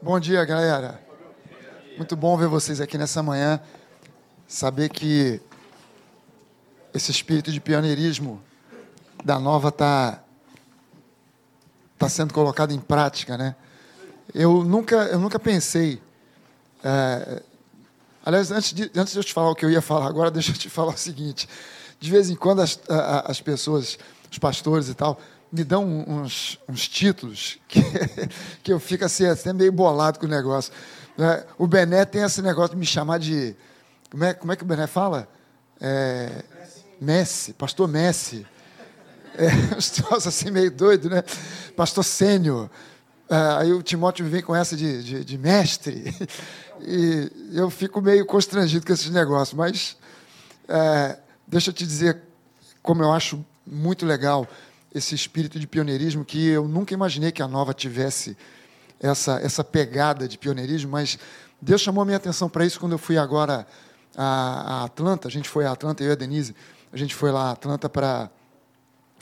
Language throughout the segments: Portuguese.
Bom dia, galera. Muito bom ver vocês aqui nessa manhã. Saber que esse espírito de pioneirismo da Nova está tá sendo colocado em prática, né? Eu nunca, eu nunca pensei. É, aliás, antes de, antes de eu te falar o que eu ia falar agora, deixa eu te falar o seguinte. De vez em quando as, as pessoas, os pastores e tal, me dão uns, uns títulos que, que eu fico assim, até meio bolado com o negócio. Né? O Bené tem esse negócio de me chamar de. Como é, como é que o Bené fala? É, Messi, pastor Messi. É, uns troços assim meio doido, né? Pastor sênior. É, aí o Timóteo vem com essa de, de, de, mestre. E eu fico meio constrangido com esses negócios. Mas é, deixa eu te dizer como eu acho muito legal esse espírito de pioneirismo que eu nunca imaginei que a Nova tivesse essa, essa pegada de pioneirismo, mas Deus chamou a minha atenção para isso quando eu fui agora a, a, Atlanta. A gente foi a Atlanta, eu e a Denise, a gente foi lá a Atlanta para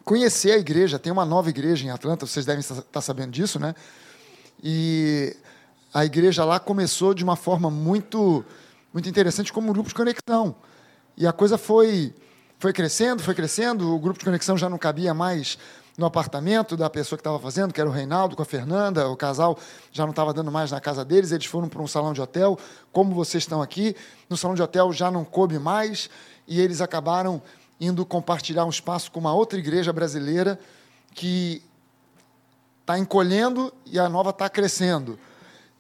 conhecer a igreja. Tem uma nova igreja em Atlanta, vocês devem estar sabendo disso, né? E a igreja lá começou de uma forma muito, muito interessante como um grupo de conexão. E a coisa foi foi crescendo, foi crescendo, o grupo de conexão já não cabia mais no apartamento da pessoa que estava fazendo, que era o Reinaldo com a Fernanda, o casal já não estava dando mais na casa deles, eles foram para um salão de hotel, como vocês estão aqui, no salão de hotel já não coube mais, e eles acabaram indo compartilhar um espaço com uma outra igreja brasileira que está encolhendo e a nova está crescendo.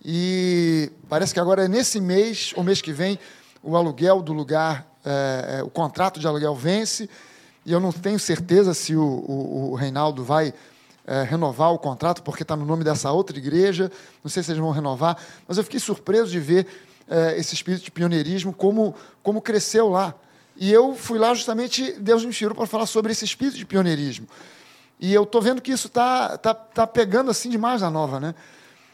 E parece que agora é nesse mês, ou mês que vem, o aluguel do lugar é, o contrato de aluguel vence e eu não tenho certeza se o, o, o Reinaldo vai é, renovar o contrato, porque está no nome dessa outra igreja. Não sei se eles vão renovar, mas eu fiquei surpreso de ver é, esse espírito de pioneirismo, como, como cresceu lá. E eu fui lá justamente, Deus me inspirou para falar sobre esse espírito de pioneirismo. E eu estou vendo que isso está tá, tá pegando assim demais na nova. Né?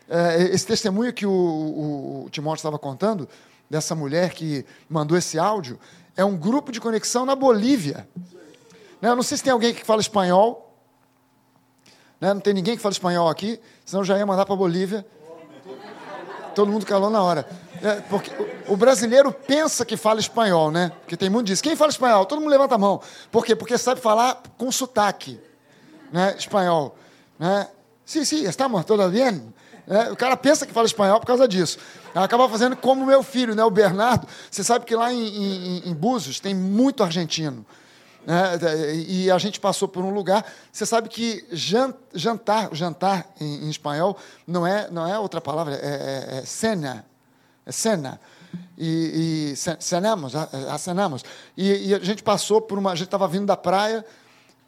É, esse testemunho que o, o, o Timóteo estava contando, dessa mulher que mandou esse áudio, é um grupo de conexão na Bolívia. Né? Eu não sei se tem alguém que fala espanhol. Né? Não tem ninguém que fala espanhol aqui, senão já ia mandar para a Bolívia. Todo mundo calou na hora. É, porque o brasileiro pensa que fala espanhol, né? Porque tem mundo diz. Quem fala espanhol? Todo mundo levanta a mão. Por quê? Porque sabe falar com sotaque, né? Espanhol, né? Sim, sim, estamos, todo bem? É, o cara pensa que fala espanhol por causa disso. Acaba fazendo como meu filho, né, o Bernardo. Você sabe que lá em, em, em Búzios tem muito argentino. Né, e a gente passou por um lugar. Você sabe que jantar, jantar em, em espanhol não é, não é outra palavra, é, é, é cena. É cena. E, e cenamos, acenamos. E, e a gente passou por uma. A gente estava vindo da praia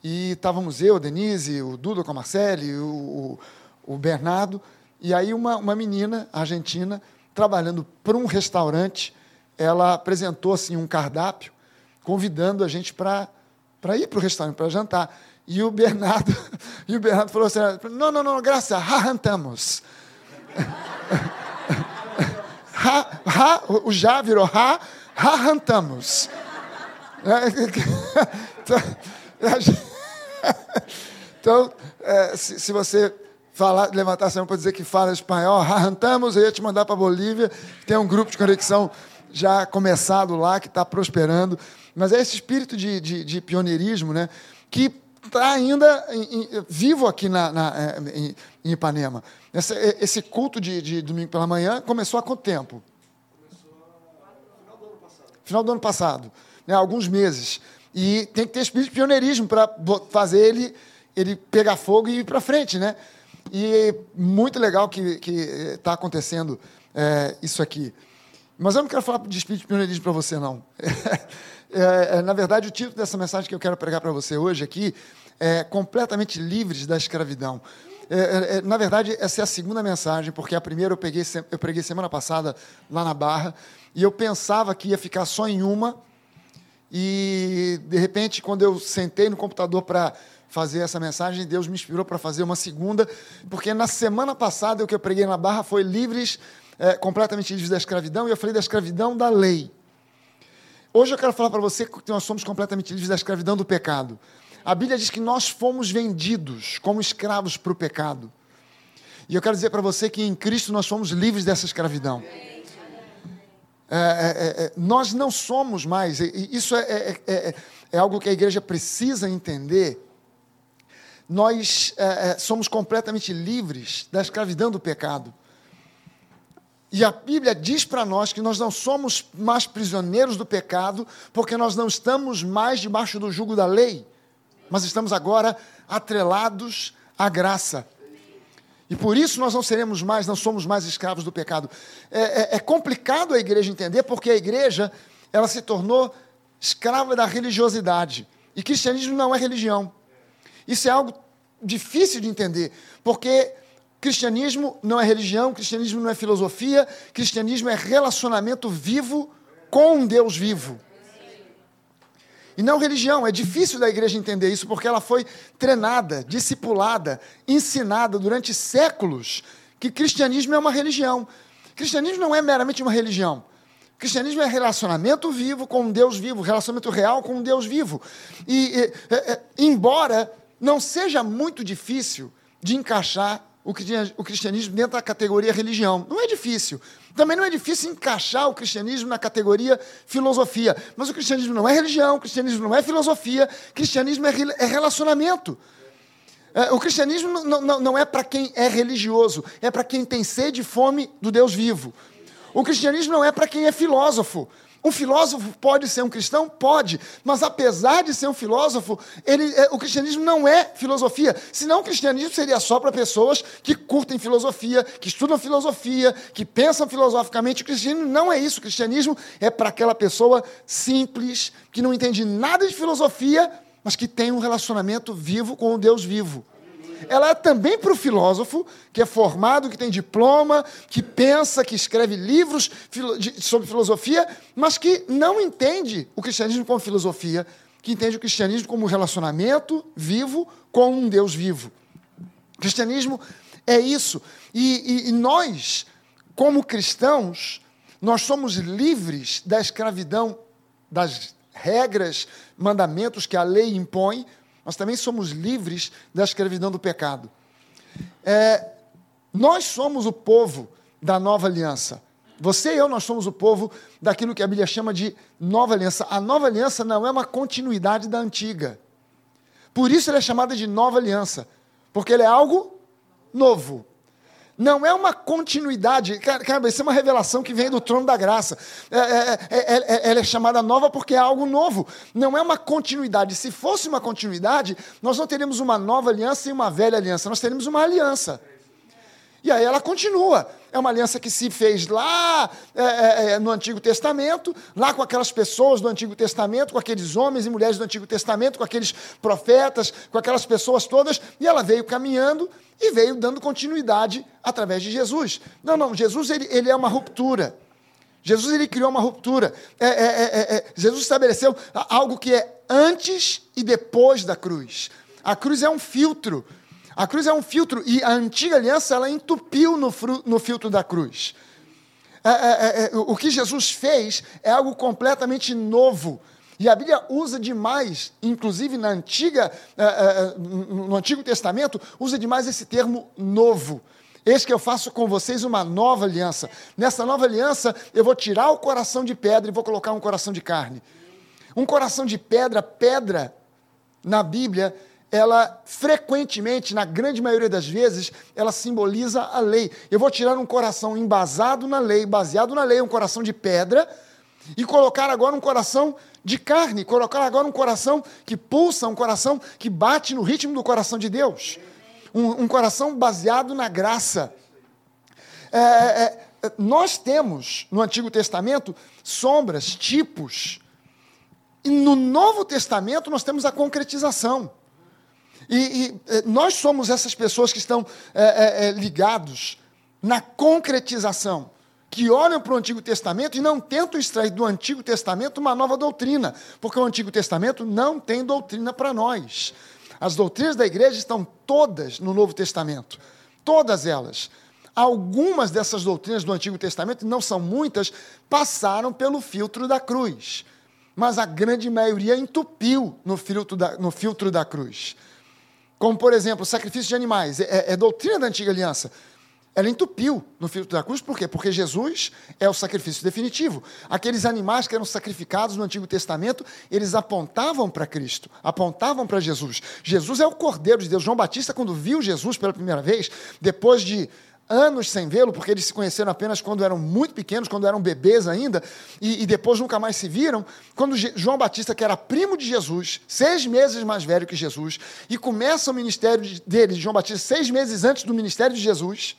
e estávamos eu, a Denise, o Duda com a Marcele, o, o, o Bernardo. E aí uma, uma menina argentina, trabalhando para um restaurante, ela apresentou assim um cardápio, convidando a gente para ir para o restaurante para jantar. E o Bernardo, e o Bernardo falou assim: "Não, não, não, graças, jantamos". ha, ha, o já virou ha, jantamos. então, é, se, se você falar, levantar a mão para dizer que fala espanhol, arrancamos, eu ia te mandar para Bolívia, tem um grupo de conexão já começado lá, que está prosperando. Mas é esse espírito de, de, de pioneirismo né, que está ainda em, em, vivo aqui na, na é, em, em, Ipanema. Esse, esse culto de, de, domingo pela manhã começou há quanto tempo? Começou. Final do ano passado, né, alguns meses. E tem que ter espírito de pioneirismo para fazer ele, ele pegar fogo e ir para frente, né? E muito legal que está acontecendo é, isso aqui. Mas eu não quero falar de espírito de pioneirismo para você, não. É, é, na verdade, o título dessa mensagem que eu quero pregar para você hoje aqui é Completamente Livres da Escravidão. É, é, é, na verdade, essa é a segunda mensagem, porque a primeira eu, peguei, eu preguei semana passada lá na Barra, e eu pensava que ia ficar só em uma, e de repente, quando eu sentei no computador para fazer essa mensagem, Deus me inspirou para fazer uma segunda, porque na semana passada o que eu preguei na Barra foi livres, é, completamente livres da escravidão, e eu falei da escravidão da lei. Hoje eu quero falar para você que nós somos completamente livres da escravidão do pecado. A Bíblia diz que nós fomos vendidos como escravos para o pecado. E eu quero dizer para você que em Cristo nós fomos livres dessa escravidão. É, é, é, nós não somos mais, isso é, é, é, algo que a igreja precisa entender. Nós somos completamente livres da escravidão do pecado. E a Bíblia diz para nós que nós não somos mais prisioneiros do pecado, porque nós não estamos mais debaixo do jugo da lei, mas estamos agora atrelados à graça. E por isso nós não seremos mais, não somos mais escravos do pecado. É, é, é complicado a igreja entender, porque a igreja ela se tornou escrava da religiosidade. E cristianismo não é religião. Isso é algo difícil de entender, porque cristianismo não é religião, cristianismo não é filosofia, cristianismo é relacionamento vivo com um Deus vivo. E não religião. É difícil da igreja entender isso porque ela foi treinada, discipulada, ensinada durante séculos que cristianismo é uma religião. Cristianismo não é meramente uma religião. Cristianismo é relacionamento vivo com um Deus vivo, relacionamento real com um Deus vivo. E, e é, embora não seja muito difícil de encaixar o cristianismo dentro da categoria religião. Não é difícil. Também não é difícil encaixar o cristianismo na categoria filosofia. Mas o cristianismo não é religião, o cristianismo não é filosofia, o cristianismo é, é relacionamento. É, o cristianismo não, não, não é para quem é religioso, é para quem tem sede e fome do Deus vivo. O cristianismo não é para quem é filósofo. Um filósofo pode ser um cristão? Pode. Mas apesar de ser um filósofo, ele, é, o cristianismo não é filosofia. Senão o cristianismo seria só para pessoas que curtem filosofia, que estudam filosofia, que pensam filosoficamente. O cristianismo não é isso. O cristianismo é para aquela pessoa simples, que não entende nada de filosofia, mas que tem um relacionamento vivo com o Deus vivo ela é também para o filósofo, que é formado, que tem diploma, que pensa, que escreve livros sobre filosofia, mas que não entende o cristianismo como filosofia, que entende o cristianismo como relacionamento vivo com um Deus vivo. O cristianismo é isso. E, e, e nós, como cristãos, nós somos livres da escravidão, das regras, mandamentos que a lei impõe, nós também somos livres da escravidão do pecado. É, nós somos o povo da nova aliança. Você e eu, nós somos o povo daquilo que a Bíblia chama de nova aliança. A nova aliança não é uma continuidade da antiga. Por isso ela é chamada de nova aliança, porque ela é algo novo. Não é uma continuidade. Cara, isso é uma revelação que vem do trono da graça. É, é, é, ela é chamada nova porque é algo novo. Não é uma continuidade. Se fosse uma continuidade, nós não teríamos uma nova aliança e uma velha aliança. Nós teríamos uma aliança. E aí ela continua. É uma aliança que se fez lá é, é, é, no Antigo Testamento, lá com aquelas pessoas do Antigo Testamento, com aqueles homens e mulheres do Antigo Testamento, com aqueles profetas, com aquelas pessoas todas, e ela veio caminhando e veio dando continuidade através de Jesus. Não, não, Jesus ele, ele é uma ruptura. Jesus ele criou uma ruptura. É, é, é, é Jesus estabeleceu algo que é antes e depois da cruz. A cruz é um filtro a cruz é um filtro e a antiga aliança ela entupiu no, fru, no filtro da cruz. É, é, é, é o que Jesus fez é algo completamente novo. E a Bíblia usa demais, inclusive na antiga, é, é, no Antigo Testamento, usa demais esse termo novo. Eis que eu faço com vocês uma nova aliança. Nessa nova aliança, eu vou tirar o coração de pedra e vou colocar um coração de carne. Um coração de pedra, pedra, na Bíblia, ela frequentemente, na grande maioria das vezes, ela simboliza a lei. Eu vou tirar um coração embasado na lei, baseado na lei, um coração de pedra, e colocar agora um coração de carne, colocar agora um coração que pulsa, um coração que bate no ritmo do coração de Deus. Um, um coração baseado na graça. É, é, é nós temos no Antigo Testamento sombras, tipos. E no Novo Testamento nós temos a concretização. E, e eh, nós somos essas pessoas que estão é, é, ligados na concretização, que olham para o Antigo Testamento e não tentam extrair do Antigo Testamento uma nova doutrina, porque o Antigo Testamento não tem doutrina para nós. As doutrinas da igreja estão todas no Novo Testamento, todas elas. Algumas dessas doutrinas do Antigo Testamento, não são muitas, passaram pelo filtro da cruz, mas a grande maioria entupiu no filtro da, no filtro da cruz. Como, por exemplo, o sacrifício de animais. É, é doutrina da antiga aliança. ela entupiu no filtro da cruz, por quê? Porque Jesus é o sacrifício definitivo. Aqueles animais que eram sacrificados no Antigo Testamento, eles apontavam para Cristo, apontavam para Jesus. Jesus é o Cordeiro de Deus. João Batista, quando viu Jesus pela primeira vez, depois de anos sem vê-lo, porque eles se conheceram apenas quando eram muito pequenos, quando eram bebês ainda, e, e, depois nunca mais se viram. Quando João Batista, que era primo de Jesus, seis meses mais velho que Jesus, e começa o ministério dele, de João Batista, seis meses antes do ministério de Jesus,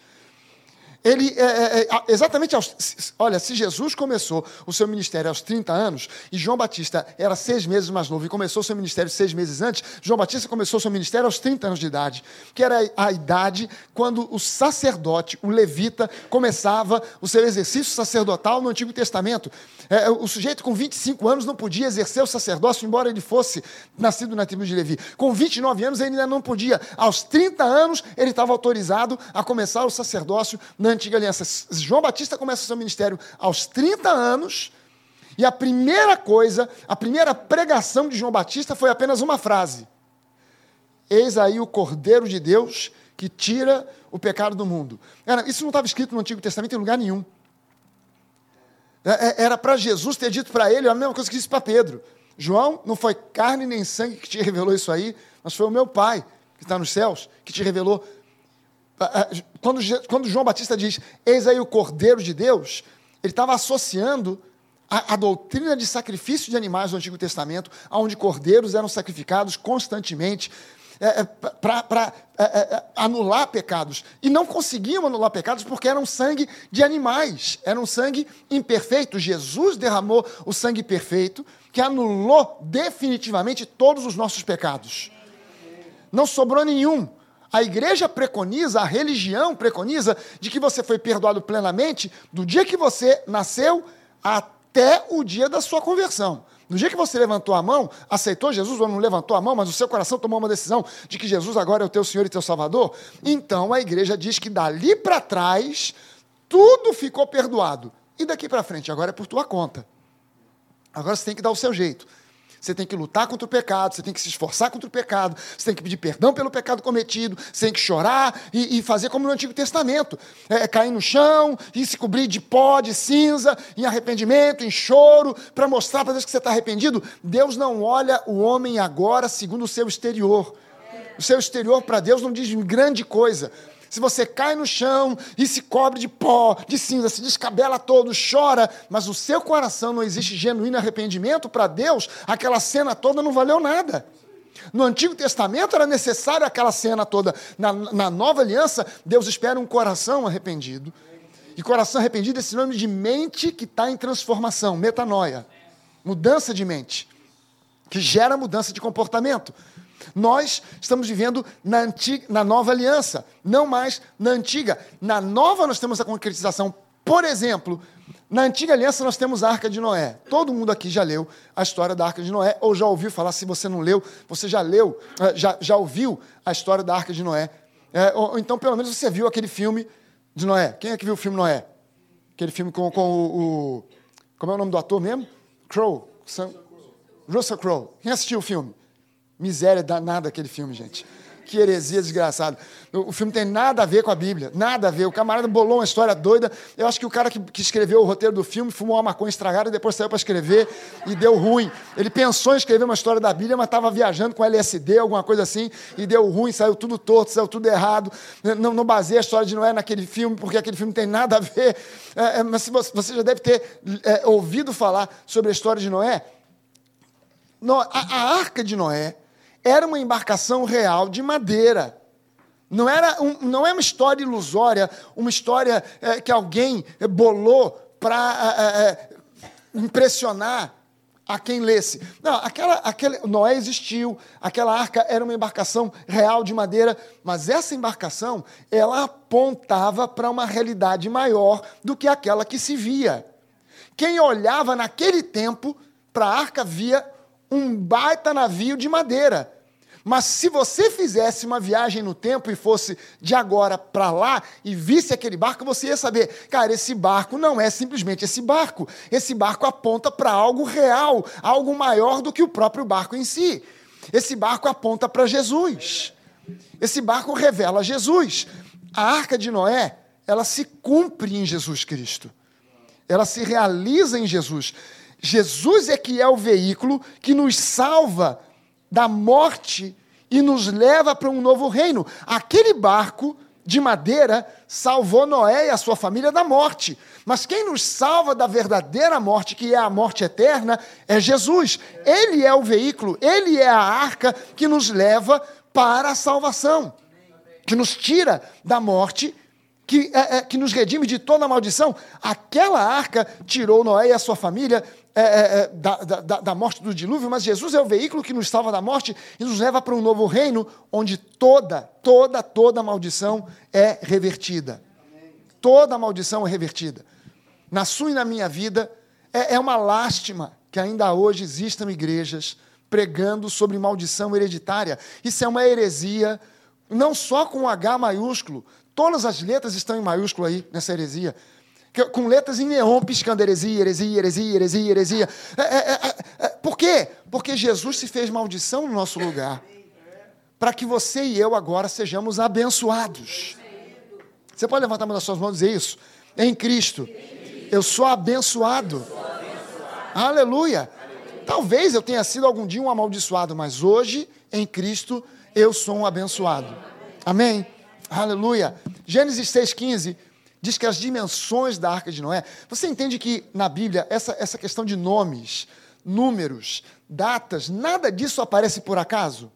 ele, é, é, é exatamente aos. Olha, se Jesus começou o seu ministério aos 30 anos, e João Batista era seis meses mais novo e começou o seu ministério seis meses antes, João Batista começou o seu ministério aos 30 anos de idade, que era a idade quando o sacerdote, o levita, começava o seu exercício sacerdotal no Antigo Testamento. É, o sujeito com 25 anos não podia exercer o sacerdócio, embora ele fosse nascido na tribo de Levi. Com 29 anos, ele ainda não podia. Aos 30 anos, ele estava autorizado a começar o sacerdócio na antiga aliança. João Batista começa o seu ministério aos 30 anos, e a primeira coisa, a primeira pregação de João Batista foi apenas uma frase: Eis aí o Cordeiro de Deus que tira o pecado do mundo. isso não estava escrito no Antigo Testamento em lugar nenhum. É, é, era para Jesus ter dito para ele a mesma coisa que disse para Pedro. João, não foi carne nem sangue que te revelou isso aí, mas foi o meu Pai, que está nos céus, que te revelou quando, quando João Batista diz, eis aí o Cordeiro de Deus, ele estava associando a, a, doutrina de sacrifício de animais do Antigo Testamento, onde cordeiros eram sacrificados constantemente é, é para é, é, é, anular pecados. E não conseguiam anular pecados porque eram sangue de animais, era um sangue imperfeito. Jesus derramou o sangue perfeito que anulou definitivamente todos os nossos pecados. Não sobrou nenhum. A igreja preconiza, a religião preconiza, de que você foi perdoado plenamente do dia que você nasceu até o dia da sua conversão. No dia que você levantou a mão, aceitou Jesus ou não levantou a mão, mas o seu coração tomou uma decisão de que Jesus agora é o teu Senhor e teu Salvador, então a igreja diz que dali para trás tudo ficou perdoado. E daqui para frente, agora é por tua conta. Agora você tem que dar o seu jeito. Você tem que lutar contra o pecado, você tem que se esforçar contra o pecado, você tem que pedir perdão pelo pecado cometido, você tem que chorar e, e fazer como no Antigo Testamento: é, é, cair no chão e se cobrir de pó, de cinza, em arrependimento, em choro, para mostrar para Deus que você está arrependido. Deus não olha o homem agora segundo o seu exterior. O seu exterior para Deus não diz grande coisa se você cai no chão e se cobre de pó, de cinza, se descabela todo, chora, mas o seu coração não existe genuíno arrependimento para Deus, aquela cena toda não valeu nada. No Antigo Testamento era necessário aquela cena toda. Na, na nova aliança, Deus espera um coração arrependido. E coração arrependido é sinônimo de mente que está em transformação, metanoia. Mudança de mente, que gera mudança de comportamento. Nós estamos vivendo na, antiga, na nova aliança, não mais na antiga. Na nova nós temos a concretização. Por exemplo, na antiga aliança nós temos a Arca de Noé. Todo mundo aqui já leu a história da Arca de Noé, ou já ouviu falar, se você não leu, você já leu, eh, já, já ouviu a história da Arca de Noé. É, ou, ou, então, pelo menos, você viu aquele filme de Noé. Quem é que viu o filme Noé? Aquele filme com, com o, o Como é o nome do ator mesmo? Crow. Russell Crowe. Quem assistiu o filme? Miséria danada aquele filme, gente. Que heresia desgraçada. O filme tem nada a ver com a Bíblia, nada a ver. O camarada bolou uma história doida. Eu acho que o cara que, que escreveu o roteiro do filme fumou uma maconha estragada e depois saiu para escrever e deu ruim. Ele pensou em escrever uma história da Bíblia, mas estava viajando com LSD, alguma coisa assim, e deu ruim, saiu tudo torto, saiu tudo errado. Não, não baseia a história de Noé naquele filme, porque aquele filme tem nada a ver. É, é, mas você, já deve ter é, ouvido falar sobre a história de Noé. a, a arca de Noé era uma embarcação real de madeira. Não, era um, não é uma história ilusória, uma história é, que alguém bolou para é, é, é, impressionar a quem lesse. Não, aquela, aquele, Noé existiu, aquela arca era uma embarcação real de madeira, mas essa embarcação ela apontava para uma realidade maior do que aquela que se via. Quem olhava naquele tempo para a arca via um baita navio de madeira. Mas se você fizesse uma viagem no tempo e fosse de agora para lá e visse aquele barco, você ia saber, cara, esse barco não é simplesmente esse barco. Esse barco aponta para algo real, algo maior do que o próprio barco em si. Esse barco aponta para Jesus. Esse barco revela Jesus. A arca de Noé ela se cumpre em Jesus Cristo. Ela se realiza em Jesus. Jesus é que é o veículo que nos salva da morte e nos leva para um novo reino. Aquele barco de madeira salvou Noé e a sua família da morte. Mas quem nos salva da verdadeira morte, que é a morte eterna, é Jesus. Ele é o veículo, ele é a arca que nos leva para a salvação, que nos tira da morte que, é, é, que nos redime de toda maldição. Aquela arca tirou Noé e a sua família é, é, é da, da, da, morte do dilúvio, mas Jesus é o veículo que nos salva da morte e nos leva para um novo reino onde toda, toda, toda maldição é revertida. Toda maldição é revertida. Na sua e na minha vida, é, é uma lástima que ainda hoje existam igrejas pregando sobre maldição hereditária. Isso é uma heresia, não só com H maiúsculo, Todas as letras estão em maiúsculo aí, nessa heresia. Com letras em neon piscando heresia, heresia, heresia, heresia, heresia. É, é, é, é, por quê? Porque Jesus se fez maldição no nosso lugar. Para que você e eu agora sejamos abençoados. Você pode levantar uma das suas mãos e dizer isso? Em Cristo. Eu sou abençoado. Aleluia. Talvez eu tenha sido algum dia um amaldiçoado, mas hoje, em Cristo, eu sou um abençoado. Amém? Aleluia. Gênesis 6,15 diz que as dimensões da arca de Noé. Você entende que na Bíblia, essa, essa questão de nomes, números, datas, nada disso aparece por acaso?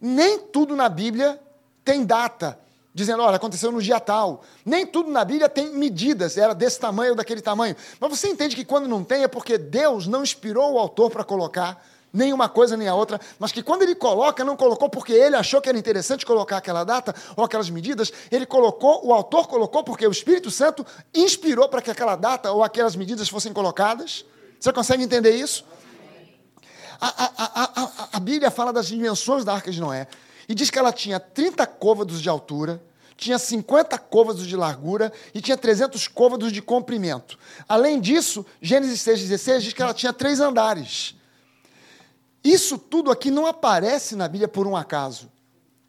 Nem tudo na Bíblia tem data, dizendo, olha, aconteceu no dia tal. Nem tudo na Bíblia tem medidas, era desse tamanho ou daquele tamanho. Mas você entende que quando não tem é porque Deus não inspirou o autor para colocar nem uma coisa nem a outra, mas que quando ele coloca, não colocou porque ele achou que era interessante colocar aquela data ou aquelas medidas, ele colocou, o autor colocou porque o Espírito Santo inspirou para que aquela data ou aquelas medidas fossem colocadas. Você consegue entender isso? A, a, a, a, Bíblia fala das dimensões da arca de Noé e diz que ela tinha 30 côvados de altura, tinha 50 côvados de largura e tinha 300 côvados de comprimento. Além disso, Gênesis 6,16 diz que ela tinha três andares. Isso tudo aqui não aparece na Bíblia por um acaso.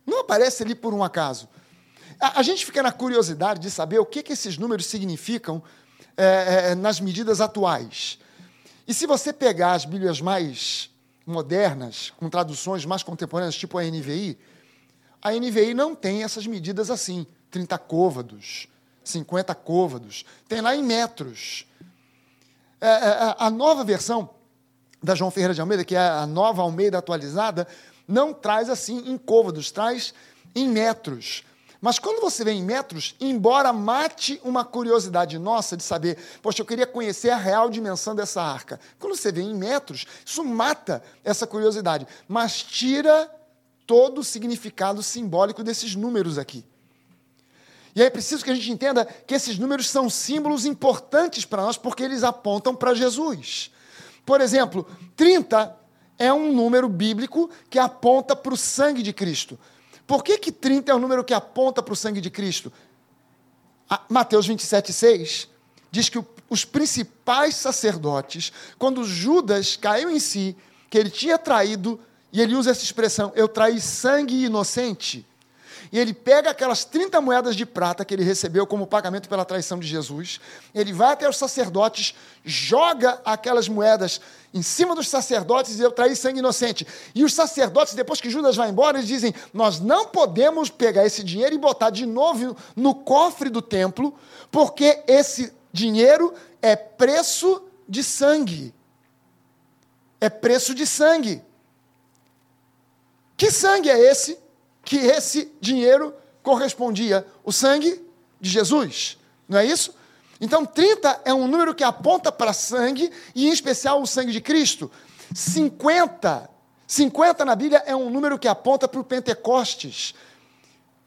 Não aparece ali por um acaso. A, a gente fica na curiosidade de saber o que, que esses números significam é, é, nas medidas atuais. E se você pegar as Bíblias mais modernas, com traduções mais contemporâneas, tipo a NVI, a NVI não tem essas medidas assim, 30 côvados, 50 côvados, tem lá em metros. É, é a nova versão da João Ferreira de Almeida, que é a nova Almeida atualizada, não traz assim em côvados, traz em metros. Mas quando você vê em metros, embora mate uma curiosidade nossa de saber, poxa, eu queria conhecer a real dimensão dessa arca. Quando você vê em metros, isso mata essa curiosidade, mas tira todo o significado simbólico desses números aqui. E é preciso que a gente entenda que esses números são símbolos importantes para nós, porque eles apontam para Jesus. Por exemplo, 30 é um número bíblico que aponta para o sangue de Cristo. Por que, que 30 é um número que aponta para o sangue de Cristo? A Mateus 27, 6 diz que os principais sacerdotes, quando Judas caiu em si, que ele tinha traído, e ele usa essa expressão, eu traí sangue inocente, e ele pega aquelas 30 moedas de prata que ele recebeu como pagamento pela traição de Jesus, ele vai até os sacerdotes, joga aquelas moedas em cima dos sacerdotes e eu traí sangue inocente. E os sacerdotes, depois que Judas vai embora, eles dizem: Nós não podemos pegar esse dinheiro e botar de novo no cofre do templo, porque esse dinheiro é preço de sangue. É preço de sangue. Que sangue é esse? Que esse dinheiro correspondia o sangue de Jesus. Não é isso? Então, 30 é um número que aponta para sangue, e em especial o sangue de Cristo. 50, 50 na Bíblia é um número que aponta para o Pentecostes.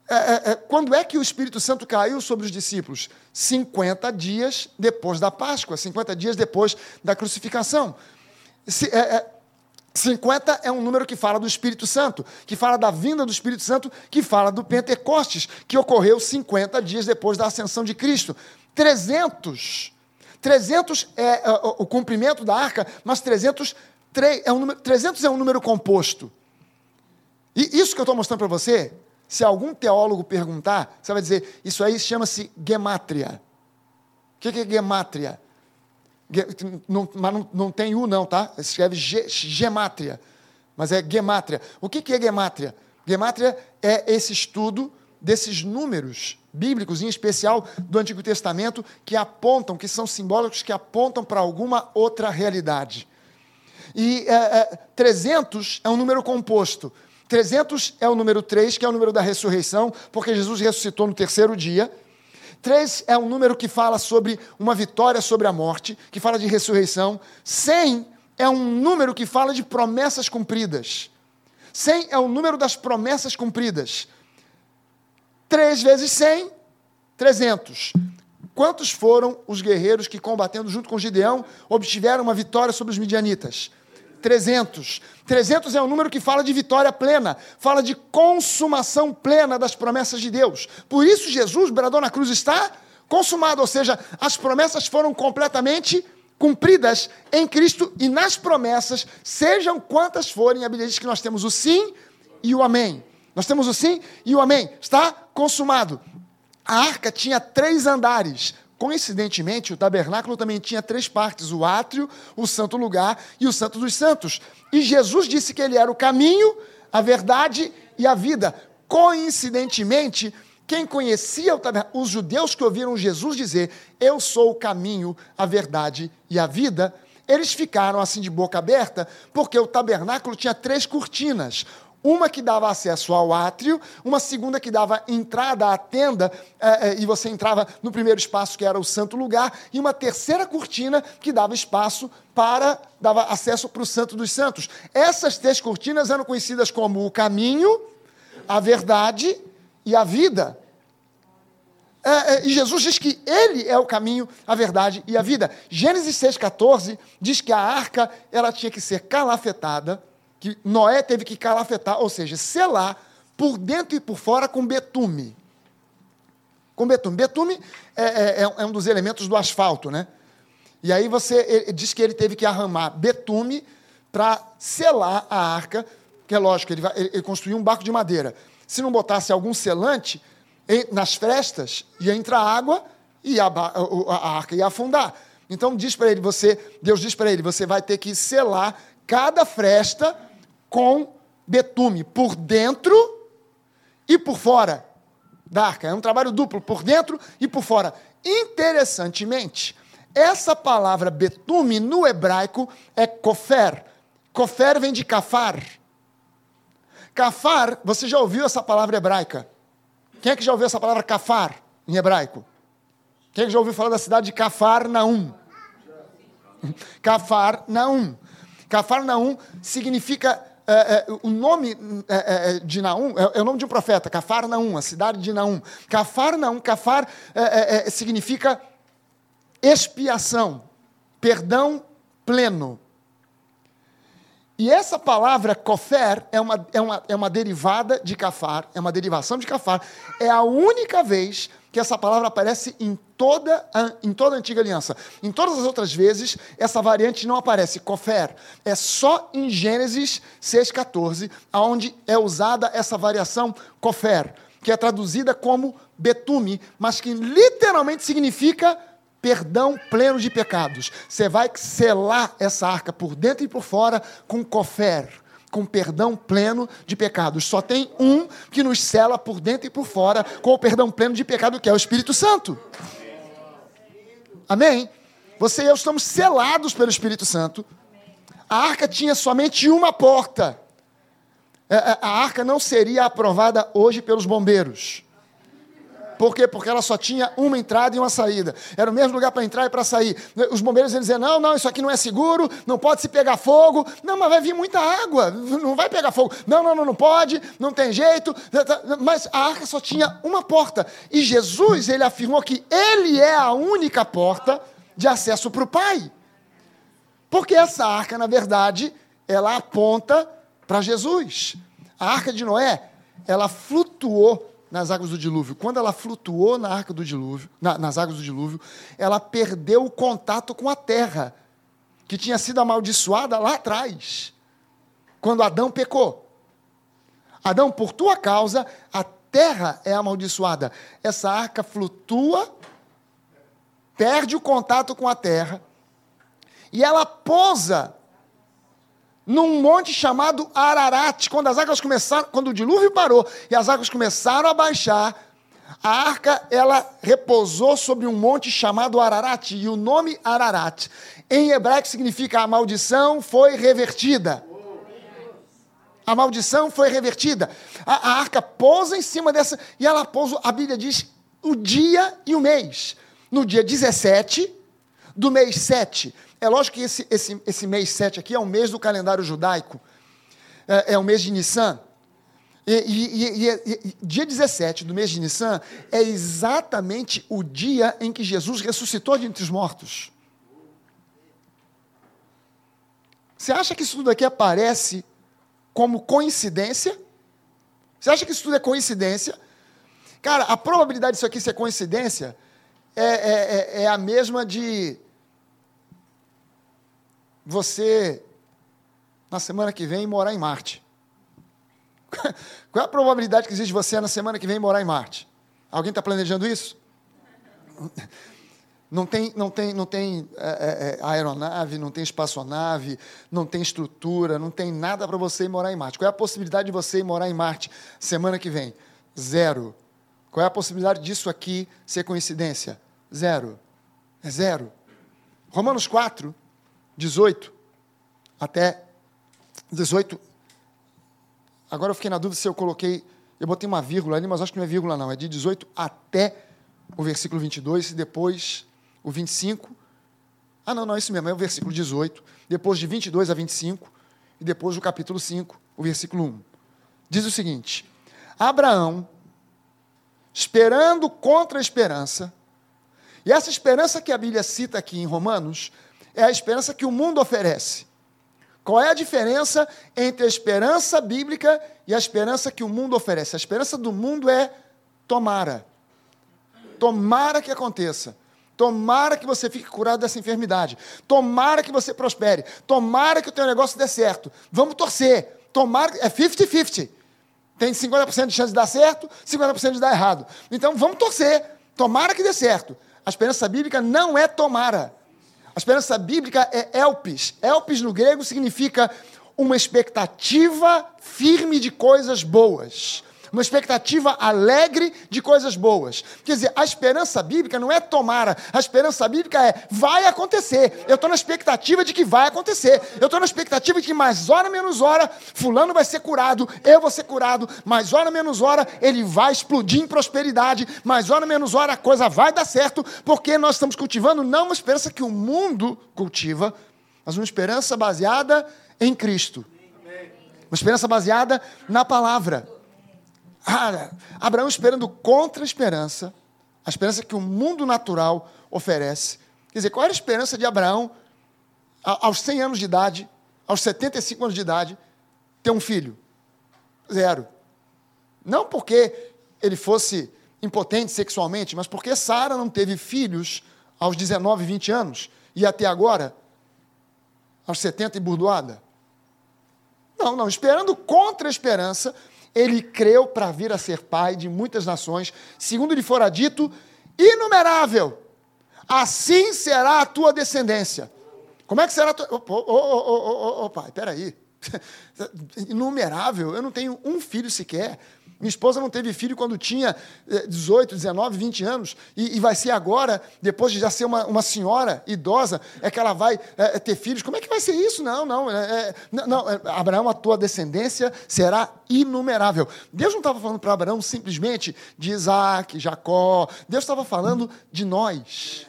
É, é, é, quando é que o Espírito Santo caiu sobre os discípulos? 50 dias depois da Páscoa, 50 dias depois da crucificação. Se, é, é 50 é um número que fala do Espírito Santo, que fala da vinda do Espírito Santo, que fala do Pentecostes, que ocorreu 50 dias depois da ascensão de Cristo. 300. 300 é, é o cumprimento da arca, mas 300 é um número, 300 é um número composto. E isso que eu estou mostrando para você Se algum teólogo perguntar, você vai dizer, isso aí chama-se gemátria. O que é gemátria? Não, mas não, não tem U não, tá? Escreve gemátria, mas é gemátria. O que é gemátria? Gemátria é esse estudo desses números bíblicos, em especial do Antigo Testamento, que apontam, que são simbólicos, que apontam para alguma outra realidade. E é, é, 300 é um número composto. 300 é o número 3, que é o número da ressurreição, porque Jesus ressuscitou no terceiro dia. 3 é um número que fala sobre uma vitória sobre a morte, que fala de ressurreição. 100 é um número que fala de promessas cumpridas. 100 é o número das promessas cumpridas. 3 vezes 100, 300. Quantos foram os guerreiros que, combatendo junto com Gideão, obtiveram uma vitória sobre os midianitas? 300. 300 é um número que fala de vitória plena, fala de consumação plena das promessas de Deus. Por isso, Jesus, bradou na cruz, está consumado, ou seja, as promessas foram completamente cumpridas em Cristo e nas promessas, sejam quantas forem, a Bíblia diz que nós temos o sim e o amém. Nós temos o sim e o amém. Está consumado. A arca tinha três andares. Coincidentemente, o tabernáculo também tinha três partes: o átrio, o santo lugar e o santo dos santos. E Jesus disse que ele era o caminho, a verdade e a vida. Coincidentemente, quem conhecia o tabernáculo, os judeus que ouviram Jesus dizer: Eu sou o caminho, a verdade e a vida, eles ficaram assim de boca aberta, porque o tabernáculo tinha três cortinas uma que dava acesso ao átrio, uma segunda que dava entrada à tenda, é, é, e você entrava no primeiro espaço, que era o santo lugar, e uma terceira cortina que dava espaço para, dava acesso para o santo dos santos. Essas três cortinas eram conhecidas como o caminho, a verdade e a vida. É, e Jesus diz que Ele é o caminho, a verdade e a vida. Gênesis 6,14 diz que a arca ela tinha que ser calafetada, que Noé teve que calafetar, ou seja, selar por dentro e por fora com betume. Com betume. Betume é, é, é, é um dos elementos do asfalto, né? E aí você diz que ele teve que arramar betume para selar a arca, que é lógico, ele, vai, ele, construiu um barco de madeira. Se não botasse algum selante, nas frestas ia entrar água e a, a, a arca ia afundar. Então diz para ele, você, Deus diz para ele, você vai ter que selar cada fresta com betume por dentro e por fora da arca. É um trabalho duplo, por dentro e por fora. Interessantemente, essa palavra betume no hebraico é kofer. Kofer vem de kafar. Kafar, você já ouviu essa palavra hebraica? Quem é que já ouviu essa palavra kafar em hebraico? Quem é que já ouviu falar da cidade de Kafar Naum? Kafar Naum. Kafar Naum significa é, é, o nome é, é de Naum é, é, o nome de um profeta, Cafar Naum, a cidade de Naum. Cafar Naum, Cafar é, significa expiação, perdão pleno. E essa palavra kofer é uma, é, uma, é uma derivada de kafar, é uma derivação de kafar. É a única vez que essa palavra aparece em toda a, em toda a antiga aliança. Em todas as outras vezes, essa variante não aparece, kofer. É só em Gênesis 6,14, onde é usada essa variação kofer, que é traduzida como betume, mas que literalmente significa perdão pleno de pecados. Você vai selar essa arca por dentro e por fora com kofer com perdão pleno de pecados. Só tem um que nos cela por dentro e por fora com o perdão pleno de pecado, que é o Espírito Santo. Amém? Você e eu estamos selados pelo Espírito Santo. A arca tinha somente uma porta. É, é, a arca não seria aprovada hoje pelos bombeiros. Por quê? Porque ela só tinha uma entrada e uma saída. Era o mesmo lugar para entrar e para sair. Os bombeiros iam dizer: não, não, isso aqui não é seguro, não pode se pegar fogo. Não, mas vai vir muita água, não vai pegar fogo. Não, não, não, não pode, não tem jeito. Mas a arca só tinha uma porta. E Jesus, ele afirmou que ele é a única porta de acesso para o Pai. Porque essa arca, na verdade, ela aponta para Jesus. A arca de Noé, ela flutuou nas águas do dilúvio. Quando ela flutuou na arca do dilúvio, na, nas águas do dilúvio, ela perdeu o contato com a terra, que tinha sido amaldiçoada lá atrás, quando Adão pecou. Adão, por tua causa, a terra é amaldiçoada. Essa arca flutua, perde o contato com a terra, e ela pousa num monte chamado Ararat. Quando as águas começaram, quando o dilúvio parou e as águas começaram a baixar, a arca ela repousou sobre um monte chamado Ararat, e o nome Ararat em hebraico significa a maldição foi revertida. A maldição foi revertida. A, a arca pousa em cima dessa, e ela pousa, a Bíblia diz, o dia e o mês. No dia 17 do mês 7. É lógico que esse, esse, esse mês 7 aqui é o mês do calendário judaico. É, é o mês de Nissan. E, e, e, e, dia 17 do mês de Nissan é exatamente o dia em que Jesus ressuscitou de entre os mortos. Você acha que isso tudo aqui aparece como coincidência? Você acha que isso tudo é coincidência? Cara, a probabilidade disso aqui ser coincidência é, é, é, é a mesma de você, na semana que vem, morar em Marte. Qual é a probabilidade que existe de você, na semana que vem, morar em Marte? Alguém está planejando isso? Não tem, não tem, não tem é, é, é, aeronave, não tem espaçonave, não tem estrutura, não tem nada para você ir morar em Marte. Qual é a possibilidade de você ir morar em Marte semana que vem? Zero. Qual é a possibilidade disso aqui ser coincidência? Zero. É zero. Romanos 4, 18 até 18. Agora eu fiquei na dúvida se eu coloquei, eu botei uma vírgula ali, mas acho que não é vírgula não, é de 18 até o versículo 22 e depois o 25. Ah, não, não, é isso mesmo, é o versículo 18, depois de 22 a 25, e depois do capítulo 5, o versículo 1. Diz o seguinte: Abraão, esperando contra a esperança, e essa esperança que a Bíblia cita aqui em Romanos, é a esperança que o mundo oferece. Qual é a diferença entre a esperança bíblica e a esperança que o mundo oferece? A esperança do mundo é tomara. Tomara que aconteça. Tomara que você fique curado dessa enfermidade. Tomara que você prospere. Tomara que o teu negócio dê certo. Vamos torcer. Tomara, é 50-50. Tem 50% de chance de dar certo, 50% de dar errado. Então vamos torcer. Tomara que dê certo. A esperança bíblica não é tomara. A esperança bíblica é elpis. Elpis no grego significa uma expectativa firme de coisas boas uma expectativa alegre de coisas boas. Quer dizer, a esperança bíblica não é tomara, a esperança bíblica é vai acontecer. Eu estou na expectativa de que vai acontecer. Eu estou na expectativa de que mais hora menos hora, fulano vai ser curado, eu vou ser curado, mais hora menos hora ele vai explodir em prosperidade, mais hora menos hora a coisa vai dar certo, porque nós estamos cultivando não uma esperança que o mundo cultiva, mas uma esperança baseada em Cristo. Uma esperança baseada na palavra. Ah, Abraão esperando contra a esperança, a esperança que o mundo natural oferece. Quer dizer, qual era a esperança de Abraão aos 100 anos de idade, aos 75 anos de idade, ter um filho? Zero. Não porque ele fosse impotente sexualmente, mas porque Sara não teve filhos aos 19, 20 anos e até agora, aos 70 e burdoada. Não, não, esperando contra a esperança, ele creu para vir a ser pai de muitas nações, segundo lhe fora dito, inumerável. Assim será a tua descendência. Como é que será a tua. Ô, oh, oh, oh, pai, peraí. Inumerável, eu não tenho um filho sequer. Minha esposa não teve filho quando tinha 18, 19, 20 anos, e, e vai ser agora, depois de já ser uma, uma senhora idosa, é que ela vai é, ter filhos. Como é que vai ser isso? Não, não. É, é não é, Abraão, a tua descendência será inumerável. Deus não estava falando para Abraão simplesmente de Isaac, Jacó. Deus estava falando de nós,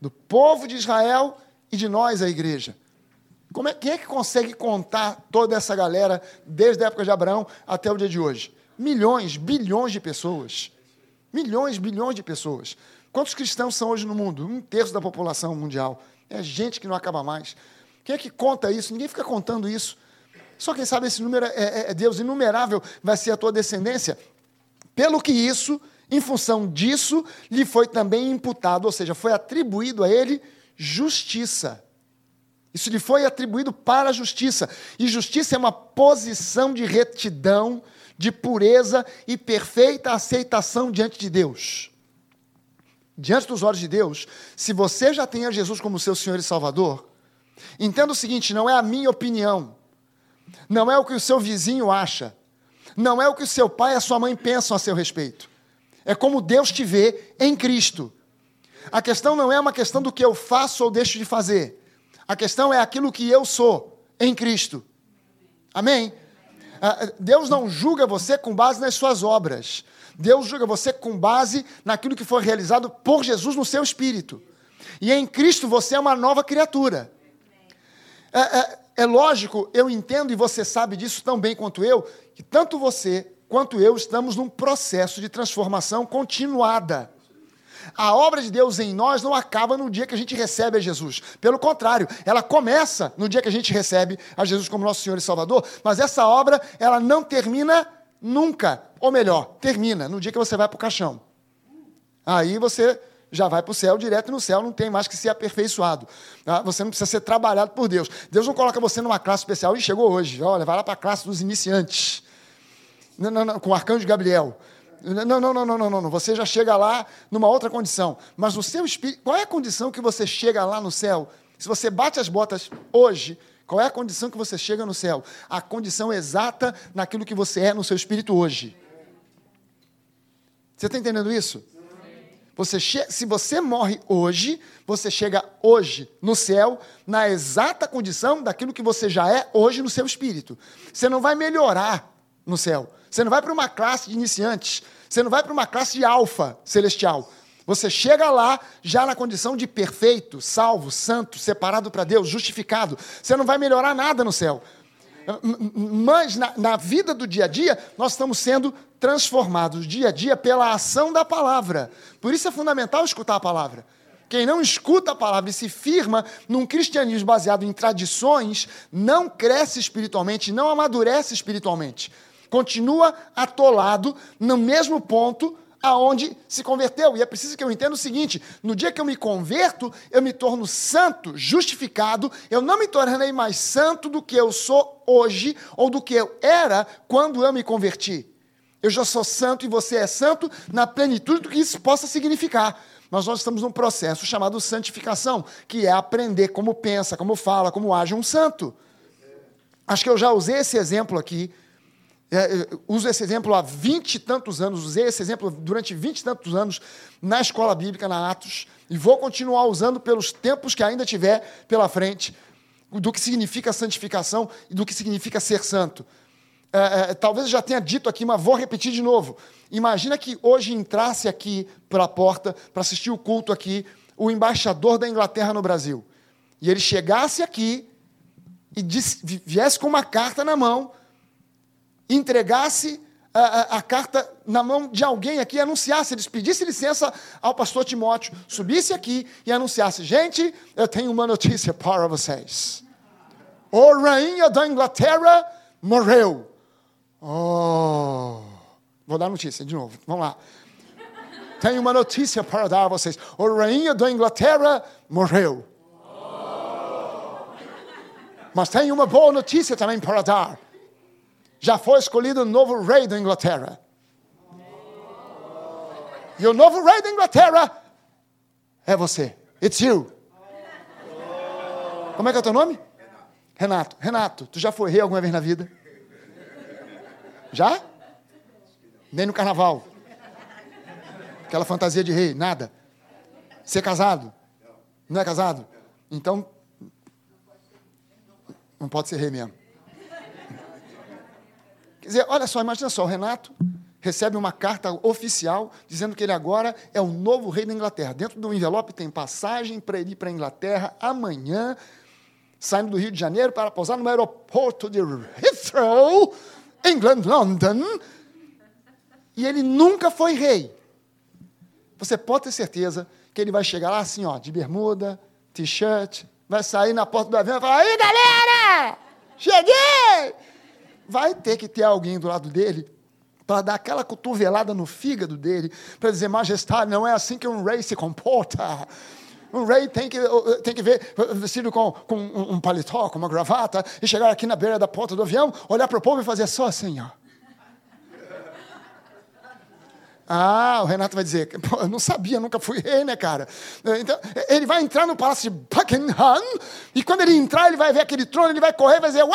do povo de Israel e de nós, a igreja. Como é, quem é que consegue contar toda essa galera, desde a época de Abraão até o dia de hoje? Milhões, bilhões de pessoas. Milhões, bilhões de pessoas. Quantos cristãos são hoje no mundo? Um terço da população mundial. É gente que não acaba mais. Quem é que conta isso? Ninguém fica contando isso. Só quem sabe esse número é, é, é Deus inumerável, vai ser a tua descendência. Pelo que isso, em função disso, lhe foi também imputado, ou seja, foi atribuído a ele justiça. Isso lhe foi atribuído para a justiça. E justiça é uma posição de retidão de pureza e perfeita aceitação diante de Deus. Diante dos olhos de Deus, se você já tem a Jesus como seu Senhor e Salvador, entenda o seguinte: não é a minha opinião, não é o que o seu vizinho acha, não é o que o seu pai e a sua mãe pensam a seu respeito. É como Deus te vê em Cristo. A questão não é uma questão do que eu faço ou deixo de fazer. A questão é aquilo que eu sou em Cristo. Amém? Ah, Deus não julga você com base nas suas obras. Deus julga você com base naquilo que foi realizado por Jesus no seu espírito. E em Cristo você é uma nova criatura. É, é, é lógico, eu entendo e você sabe disso tão bem quanto eu, que tanto você quanto eu estamos num processo de transformação continuada. A obra de Deus em nós não acaba no dia que a gente recebe a Jesus. Pelo contrário, ela começa no dia que a gente recebe a Jesus como nosso Senhor e Salvador, mas essa obra, ela não termina nunca. Ou melhor, termina no dia que você vai para o caixão. Aí você já vai para o céu, direto no céu, não tem mais que ser aperfeiçoado. Tá? Você não precisa ser trabalhado por Deus. Deus não coloca você numa classe especial e chegou hoje. Olha, vai lá para a classe dos iniciantes. Não, não, não, com o arcanjo Gabriel. Não, não, não, não, não, não. Você já chega lá numa outra condição. Mas o seu espírito. Qual é a condição que você chega lá no céu? Se você bate as botas hoje, qual é a condição que você chega no céu? A condição exata naquilo que você é no seu espírito hoje. Você está entendendo isso? Você che... Se você morre hoje, você chega hoje no céu na exata condição daquilo que você já é hoje no seu espírito. Você não vai melhorar no céu. Você não vai para uma classe de iniciantes. Você não vai para uma classe de alfa celestial. Você chega lá já na condição de perfeito, salvo, santo, separado para Deus, justificado. Você não vai melhorar nada no céu. Mas na, na, vida do dia a dia, nós estamos sendo transformados dia a dia pela ação da palavra. Por isso é fundamental escutar a palavra. Quem não escuta a palavra e se firma num cristianismo baseado em tradições, não cresce espiritualmente, não amadurece espiritualmente. Continua atolado no mesmo ponto aonde se converteu. E é preciso que eu entenda o seguinte: no dia que eu me converto, eu me torno santo, justificado, eu não me tornei mais santo do que eu sou hoje ou do que eu era quando eu me converti. Eu já sou santo e você é santo na plenitude do que isso possa significar. Mas nós estamos num processo chamado santificação, que é aprender como pensa, como fala, como age um santo. Acho que eu já usei esse exemplo aqui é, uso esse exemplo há vinte e tantos anos, usei esse exemplo durante vinte e tantos anos na escola bíblica, na Atos, e vou continuar usando pelos tempos que ainda tiver pela frente, do que significa santificação e do que significa ser santo. É, é, talvez eu já tenha dito aqui, mas vou repetir de novo. Imagina que hoje entrasse aqui pela porta para assistir o culto aqui o embaixador da Inglaterra no Brasil. E ele chegasse aqui e disse, viesse com uma carta na mão entregasse a, a, a, carta na mão de alguém aqui e anunciasse, eles pedissem licença ao pastor Timóteo, subisse aqui e anunciasse: gente, eu tenho uma notícia para vocês. O rainha da Inglaterra morreu. Oh, vou dar notícia de novo, vamos lá. Tenho uma notícia para dar a vocês. O rainha da Inglaterra morreu. Mas tenho uma boa notícia também para dar já foi escolhido o novo rei da Inglaterra. E o novo rei da Inglaterra é você. It's you. Como é que é o teu nome? Renato. Renato, tu já foi rei alguma vez na vida? Já? Nem no carnaval. Aquela fantasia de rei, nada. Ser casado? Não é casado? Então, não pode ser rei mesmo. Quer dizer, olha só, imagina só, o Renato recebe uma carta oficial dizendo que ele agora é o novo rei da Inglaterra. Dentro do envelope tem passagem para ele ir para a Inglaterra amanhã, saindo do Rio de Janeiro para pousar no aeroporto de Heathrow, England, London. E ele nunca foi rei. Você pode ter certeza que ele vai chegar lá assim, ó, de bermuda, t-shirt, vai sair na porta do avião e falar: aí, galera! Cheguei! Vai ter que ter alguém do lado dele para dar aquela cotovelada no fígado dele, para dizer, majestade, não é assim que um rei se comporta. Um rei tem que, tem que ver vestido com, com um paletó, com uma gravata, e chegar aqui na beira da porta do avião, olhar para o povo e fazer só assim, ó. Ah, o Renato vai dizer, Pô, eu não sabia, nunca fui rei, né, cara? Então, ele vai entrar no palácio de Buckingham, e quando ele entrar, ele vai ver aquele trono, ele vai correr, vai dizer, uau,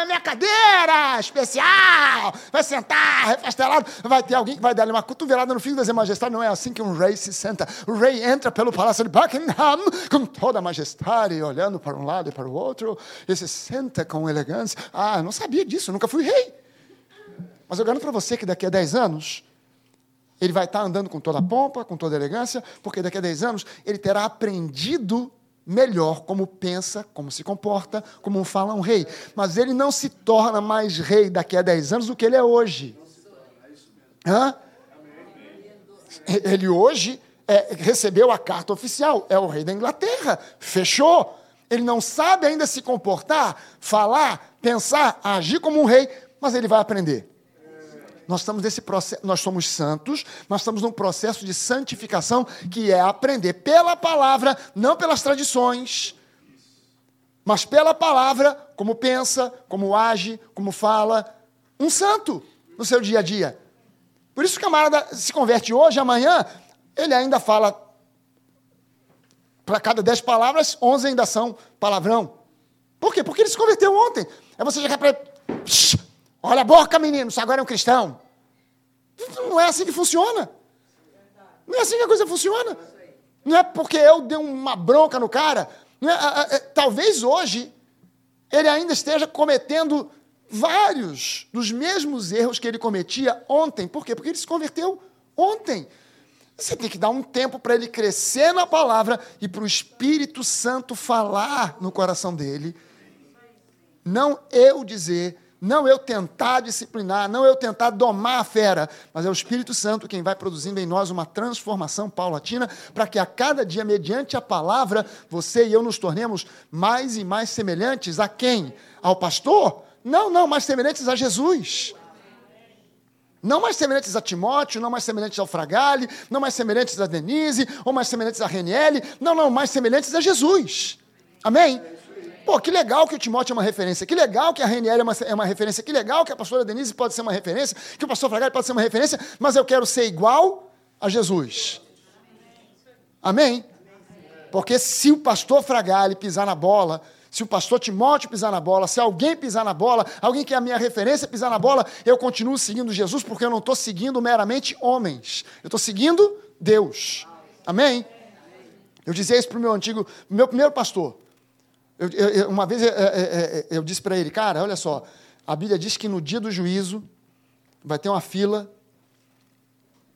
é minha cadeira especial, vai sentar, refastelado, vai ter alguém que vai dar uma cotovelada no fim e vai dizer, majestade, não é assim que um rei se senta. O rei entra pelo palácio de Buckingham, com toda a majestade, olhando para um lado e para o outro, e se senta com elegância. Ah, eu não sabia disso, nunca fui rei. Mas eu garanto para você que daqui a 10 anos, ele vai estar andando com toda a pompa, com toda a elegância, porque daqui a 10 anos ele terá aprendido melhor como pensa, como se comporta, como fala um rei. Mas ele não se torna mais rei daqui a 10 anos do que ele é hoje. Hã? Ele hoje é, recebeu a carta oficial, é o rei da Inglaterra, fechou. Ele não sabe ainda se comportar, falar, pensar, agir como um rei, mas ele vai aprender. Nós estamos nesse processo, nós somos santos, nós estamos num processo de santificação que é aprender pela palavra, não pelas tradições, mas pela palavra, como pensa, como age, como fala, um santo no seu dia a dia. Por isso o camarada se converte hoje, amanhã, ele ainda fala para cada dez palavras, onze ainda são palavrão. Por quê? Porque ele se converteu ontem. É você chegar para ele, Olha a boca, menino, isso agora é um cristão. Não é assim que funciona. Não é assim que a coisa funciona. Não é porque eu dei uma bronca no cara. É, é, talvez hoje ele ainda esteja cometendo vários dos mesmos erros que ele cometia ontem. Por quê? Porque ele se converteu ontem. Você tem que dar um tempo para ele crescer na palavra e para o Espírito Santo falar no coração dele. Não eu dizer, não eu tentar disciplinar, não eu tentar domar a fera, mas é o Espírito Santo quem vai produzindo em nós uma transformação paulatina para que a cada dia, mediante a palavra, você e eu nos tornemos mais e mais semelhantes a quem? Ao pastor? Não, não, mais semelhantes a Jesus. Não mais semelhantes a Timóteo, não mais semelhantes ao Fragale, não mais semelhantes a Denise, ou mais semelhantes a Reniele, não, não, mais semelhantes a Jesus. Amém? Pô, que legal que o Timóteo é uma referência, que legal que a Reniel é uma, é uma referência, que legal que a pastora Denise pode ser uma referência, que o pastor Fragale pode ser uma referência, mas eu quero ser igual a Jesus. Amém? Porque se o pastor Fragale pisar na bola, se o pastor Timóteo pisar na bola, se alguém pisar na bola, alguém que é a minha referência pisar na bola, eu continuo seguindo Jesus porque eu não estou seguindo meramente homens. Eu estou seguindo Deus. Amém? Eu dizia isso para o meu antigo, meu primeiro pastor. Eu, eu, uma vez eu, eu disse para ele, cara, olha só, a Bíblia diz que no dia do juízo vai ter uma fila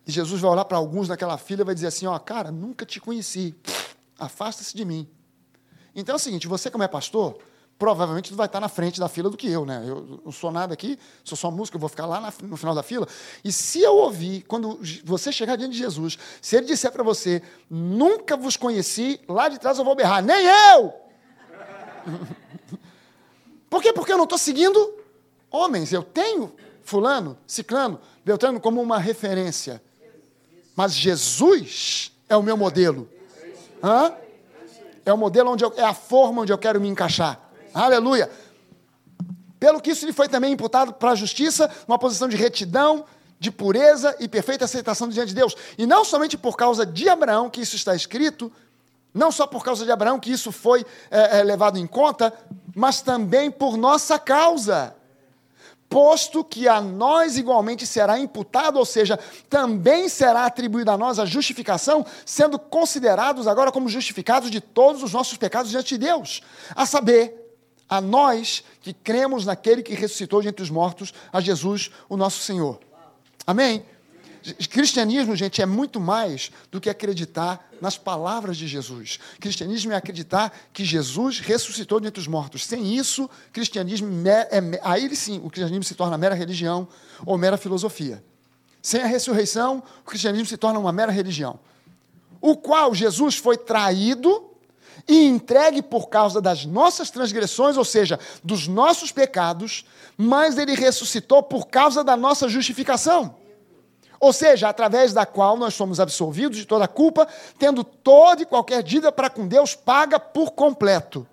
e Jesus vai olhar para alguns naquela fila e vai dizer assim, ó, cara, nunca te conheci, afasta-se de mim. Então é o seguinte, você como é pastor, provavelmente vai estar na frente da fila do que eu, né? Eu não sou nada aqui, sou só música, eu vou ficar lá no final da fila. E se eu ouvir, quando você chegar diante de Jesus, se ele disser para você, nunca vos conheci, lá de trás eu vou berrar, nem eu! Por quê? Porque eu não estou seguindo homens. Eu tenho fulano, ciclano, beltrano como uma referência. Mas Jesus é o meu modelo. Hã? É o modelo onde eu, é a forma onde eu quero me encaixar. Aleluia. Pelo que isso lhe foi também imputado para a justiça, uma posição de retidão, de pureza e perfeita aceitação diante de Deus. E não somente por causa de Abraão que isso está escrito, não só por causa de Abraão que isso foi é, é, levado em conta, mas também por nossa causa. Posto que a nós igualmente será imputado, ou seja, também será atribuída a nós a justificação, sendo considerados agora como justificados de todos os nossos pecados diante de Deus. A saber, a nós que cremos naquele que ressuscitou de entre os mortos, a Jesus, o nosso Senhor. Amém? Cristianismo, gente, é muito mais do que acreditar nas palavras de Jesus. Cristianismo é acreditar que Jesus ressuscitou dentre os mortos. Sem isso, cristianismo é, aí sim, o cristianismo se torna mera religião ou mera filosofia. Sem a ressurreição, o cristianismo se torna uma mera religião. O qual Jesus foi traído e entregue por causa das nossas transgressões, ou seja, dos nossos pecados, mas ele ressuscitou por causa da nossa justificação ou seja, através da qual nós somos absolvidos de toda culpa, tendo toda e qualquer dívida para com Deus paga por completo.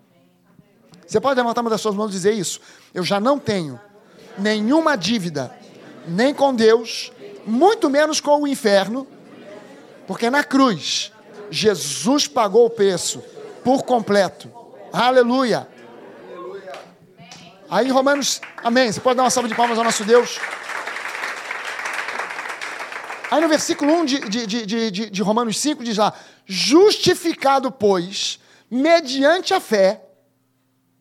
Você pode levantar uma das suas mãos e dizer isso? Eu já não tenho nenhuma dívida, nem com Deus muito menos com o inferno, porque na cruz Jesus pagou o preço por completo. Aleluia. Aí Romanos, amém. Você pode dar uma salva de palmas ao nosso Deus. Aí no versículo 1 de, de, de, de, de Romanos 5 diz lá: Justificado, pois, mediante a fé,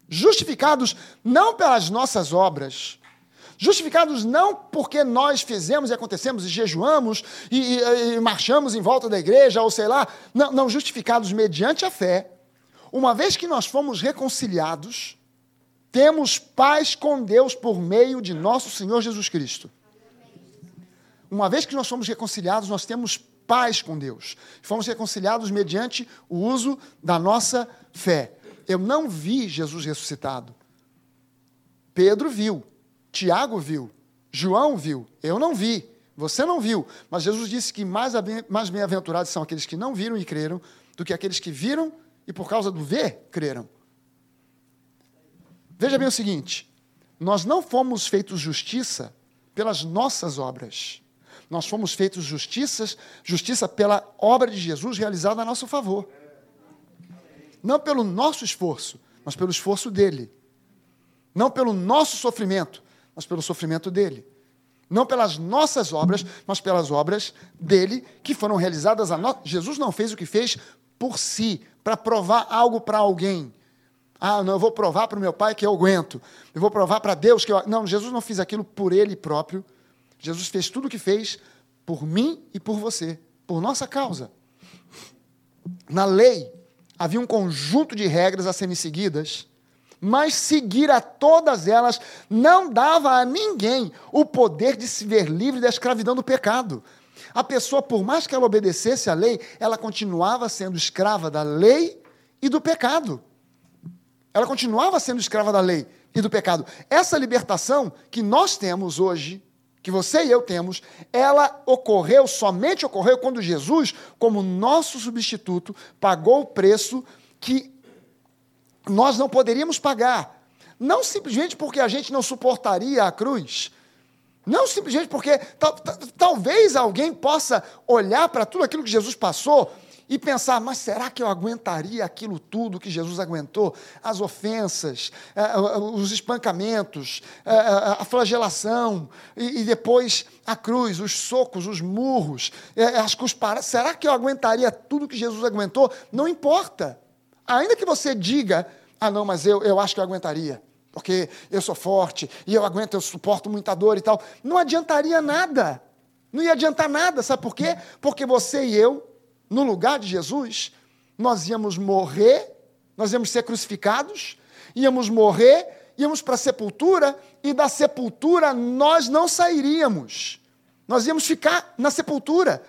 justificados não pelas nossas obras, justificados não porque nós fizemos e acontecemos e jejuamos e, e, e, marchamos em volta da igreja, ou sei lá, não, não, justificados mediante a fé, uma vez que nós fomos reconciliados, temos paz com Deus por meio de nosso Senhor Jesus Cristo. Uma vez que nós somos reconciliados, nós temos paz com Deus. Fomos reconciliados mediante o uso da nossa fé. Eu não vi Jesus ressuscitado. Pedro viu, Tiago viu, João viu, eu não vi, você não viu. Mas Jesus disse que mais, mais bem-aventurados são aqueles que não viram e creram do que aqueles que viram e por causa do ver, creram. Veja bem o seguinte: nós não fomos feitos justiça pelas nossas obras nós fomos feitos justiças, justiça pela obra de Jesus realizada a nosso favor. Não pelo nosso esforço, mas pelo esforço dele. Não pelo nosso sofrimento, mas pelo sofrimento dele. Não pelas nossas obras, mas pelas obras dele que foram realizadas a nós. Jesus não fez o que fez por si, para provar algo para alguém. Ah, não, eu vou provar para o meu pai que eu aguento. Eu vou provar para Deus que eu. Não, Jesus não fez aquilo por ele próprio Jesus fez tudo o que fez por mim e por você, por nossa causa. Na lei, havia um conjunto de regras a serem seguidas, mas seguir a todas elas não dava a ninguém o poder de se ver livre da escravidão do pecado. A pessoa, por mais que ela obedecesse à lei, ela continuava sendo escrava da lei e do pecado. Ela continuava sendo escrava da lei e do pecado. Essa libertação que nós temos hoje, que você e eu temos, ela ocorreu, somente ocorreu quando Jesus, como nosso substituto, pagou o preço que nós não poderíamos pagar. Não simplesmente porque a gente não suportaria a cruz, não simplesmente porque talvez alguém possa olhar para tudo aquilo que Jesus passou e pensar, mas será que eu aguentaria aquilo tudo que Jesus aguentou? As ofensas, eh, eh, os espancamentos, eh, a flagelação, e depois a cruz, os socos, os murros, as cusparadas. Será que eu aguentaria tudo que Jesus aguentou? Não importa. Ainda que você diga, ah, não, mas eu, eu acho que eu aguentaria porque eu sou forte e eu aguento, eu suporto muita dor e tal. Não adiantaria nada. Não ia adiantar nada, sabe por quê? Porque você e eu no lugar de Jesus, nós íamos morrer, nós íamos ser crucificados, íamos morrer, íamos para a sepultura, e da sepultura nós não sairíamos. Nós íamos ficar na sepultura,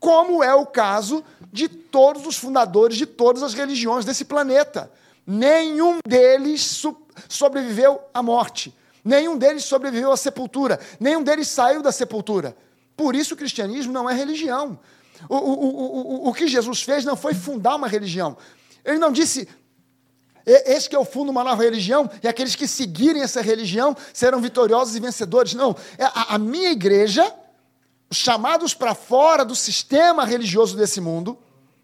como é o caso de todos os fundadores de todas as religiões desse planeta. Nenhum deles sobreviveu à morte. Nenhum deles sobreviveu à sepultura. Nenhum deles saiu da sepultura. Por isso o cristianismo não é religião. O, o, o, o que Jesus fez não foi fundar uma religião. Ele não disse, esse que eu fundo uma nova religião, e aqueles que seguirem essa religião serão vitoriosos e vencedores. Não. É a, a minha igreja, chamados para fora do sistema religioso desse mundo,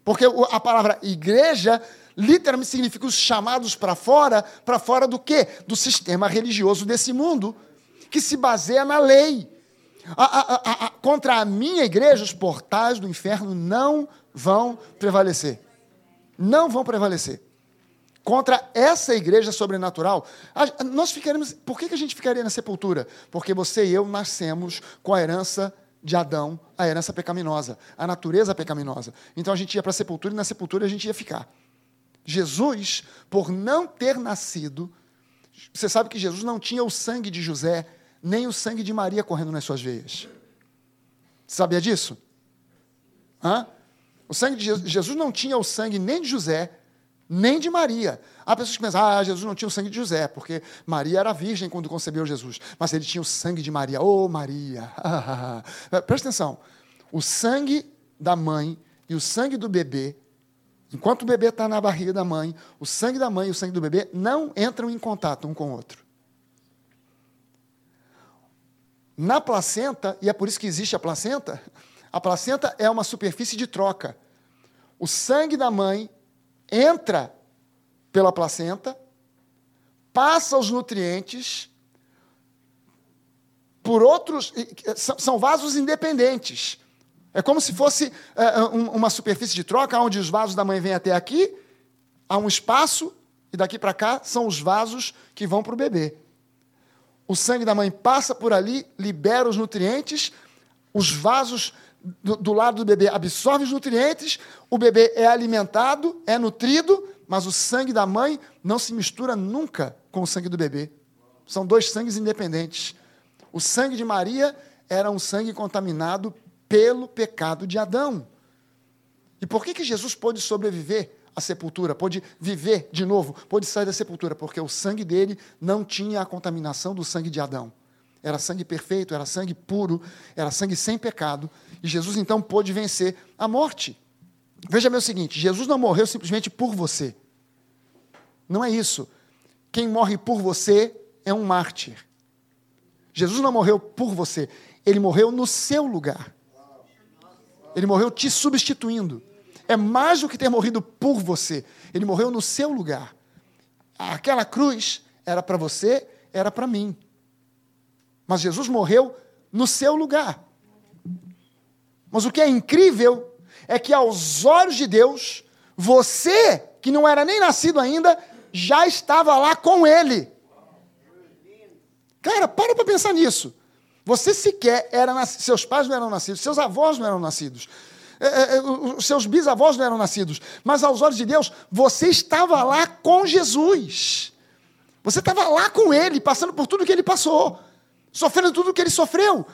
porque a palavra igreja literalmente significa os chamados para fora, para fora do quê? Do sistema religioso desse mundo, que se baseia na lei. A, a, a, contra a minha igreja, os portais do inferno não vão prevalecer. Não vão prevalecer. Contra essa igreja sobrenatural, nós ficaremos. Por que, que a gente ficaria na sepultura? Porque você e eu nascemos com a herança de Adão, a herança pecaminosa, a natureza pecaminosa. Então a gente ia para a sepultura e na sepultura a gente ia ficar. Jesus, por não ter nascido, você sabe que Jesus não tinha o sangue de José, nem o sangue de Maria correndo nas suas veias. Você sabia disso? Hã? O sangue de Jesus não tinha o sangue nem de José, nem de Maria. Há pessoas que pensam, ah, Jesus não tinha o sangue de José, porque Maria era virgem quando concebeu Jesus, mas ele tinha o sangue de Maria. Oh, Maria! Presta atenção. O sangue da mãe e o sangue do bebê, enquanto o bebê está na barriga da mãe, o sangue da mãe e o sangue do bebê não entram em contato um com o outro. Na placenta, e é por isso que existe a placenta, a placenta é uma superfície de troca. O sangue da mãe entra pela placenta, passa os nutrientes por outros. São vasos independentes. É como se fosse uh, uma superfície de troca, onde os vasos da mãe vêm até aqui, há um espaço, e daqui para cá são os vasos que vão para o bebê. O sangue da mãe passa por ali, libera os nutrientes, os vasos do, do lado do bebê absorvem os nutrientes, o bebê é alimentado, é nutrido, mas o sangue da mãe não se mistura nunca com o sangue do bebê. São dois sangues independentes. O sangue de Maria era um sangue contaminado pelo pecado de Adão. E por que, que Jesus pôde sobreviver à sepultura, pôde viver de novo, pôde sair da sepultura? Porque o sangue dele não tinha a contaminação do sangue de Adão. Era sangue perfeito, era sangue puro, era sangue sem pecado. E Jesus então pôde vencer a morte. Veja bem o seguinte: Jesus não morreu simplesmente por você. Não é isso. Quem morre por você é um mártir. Jesus não morreu por você, ele morreu no seu lugar. Ele morreu te substituindo. É mais do que ter morrido por você. Ele morreu no seu lugar. Aquela cruz era para você, era para mim. Mas Jesus morreu no seu lugar. Mas o que é incrível é que, aos olhos de Deus, você, que não era nem nascido ainda, já estava lá com Ele. Cara, para para pensar nisso. Você sequer era nascido, seus pais não eram nascidos, seus avós não eram nascidos, é, é, é os seus bisavós não eram nascidos, mas aos olhos de Deus, você estava lá com Jesus. Você estava lá com Ele, passando por tudo que Ele passou, sofrendo tudo que Ele sofreu.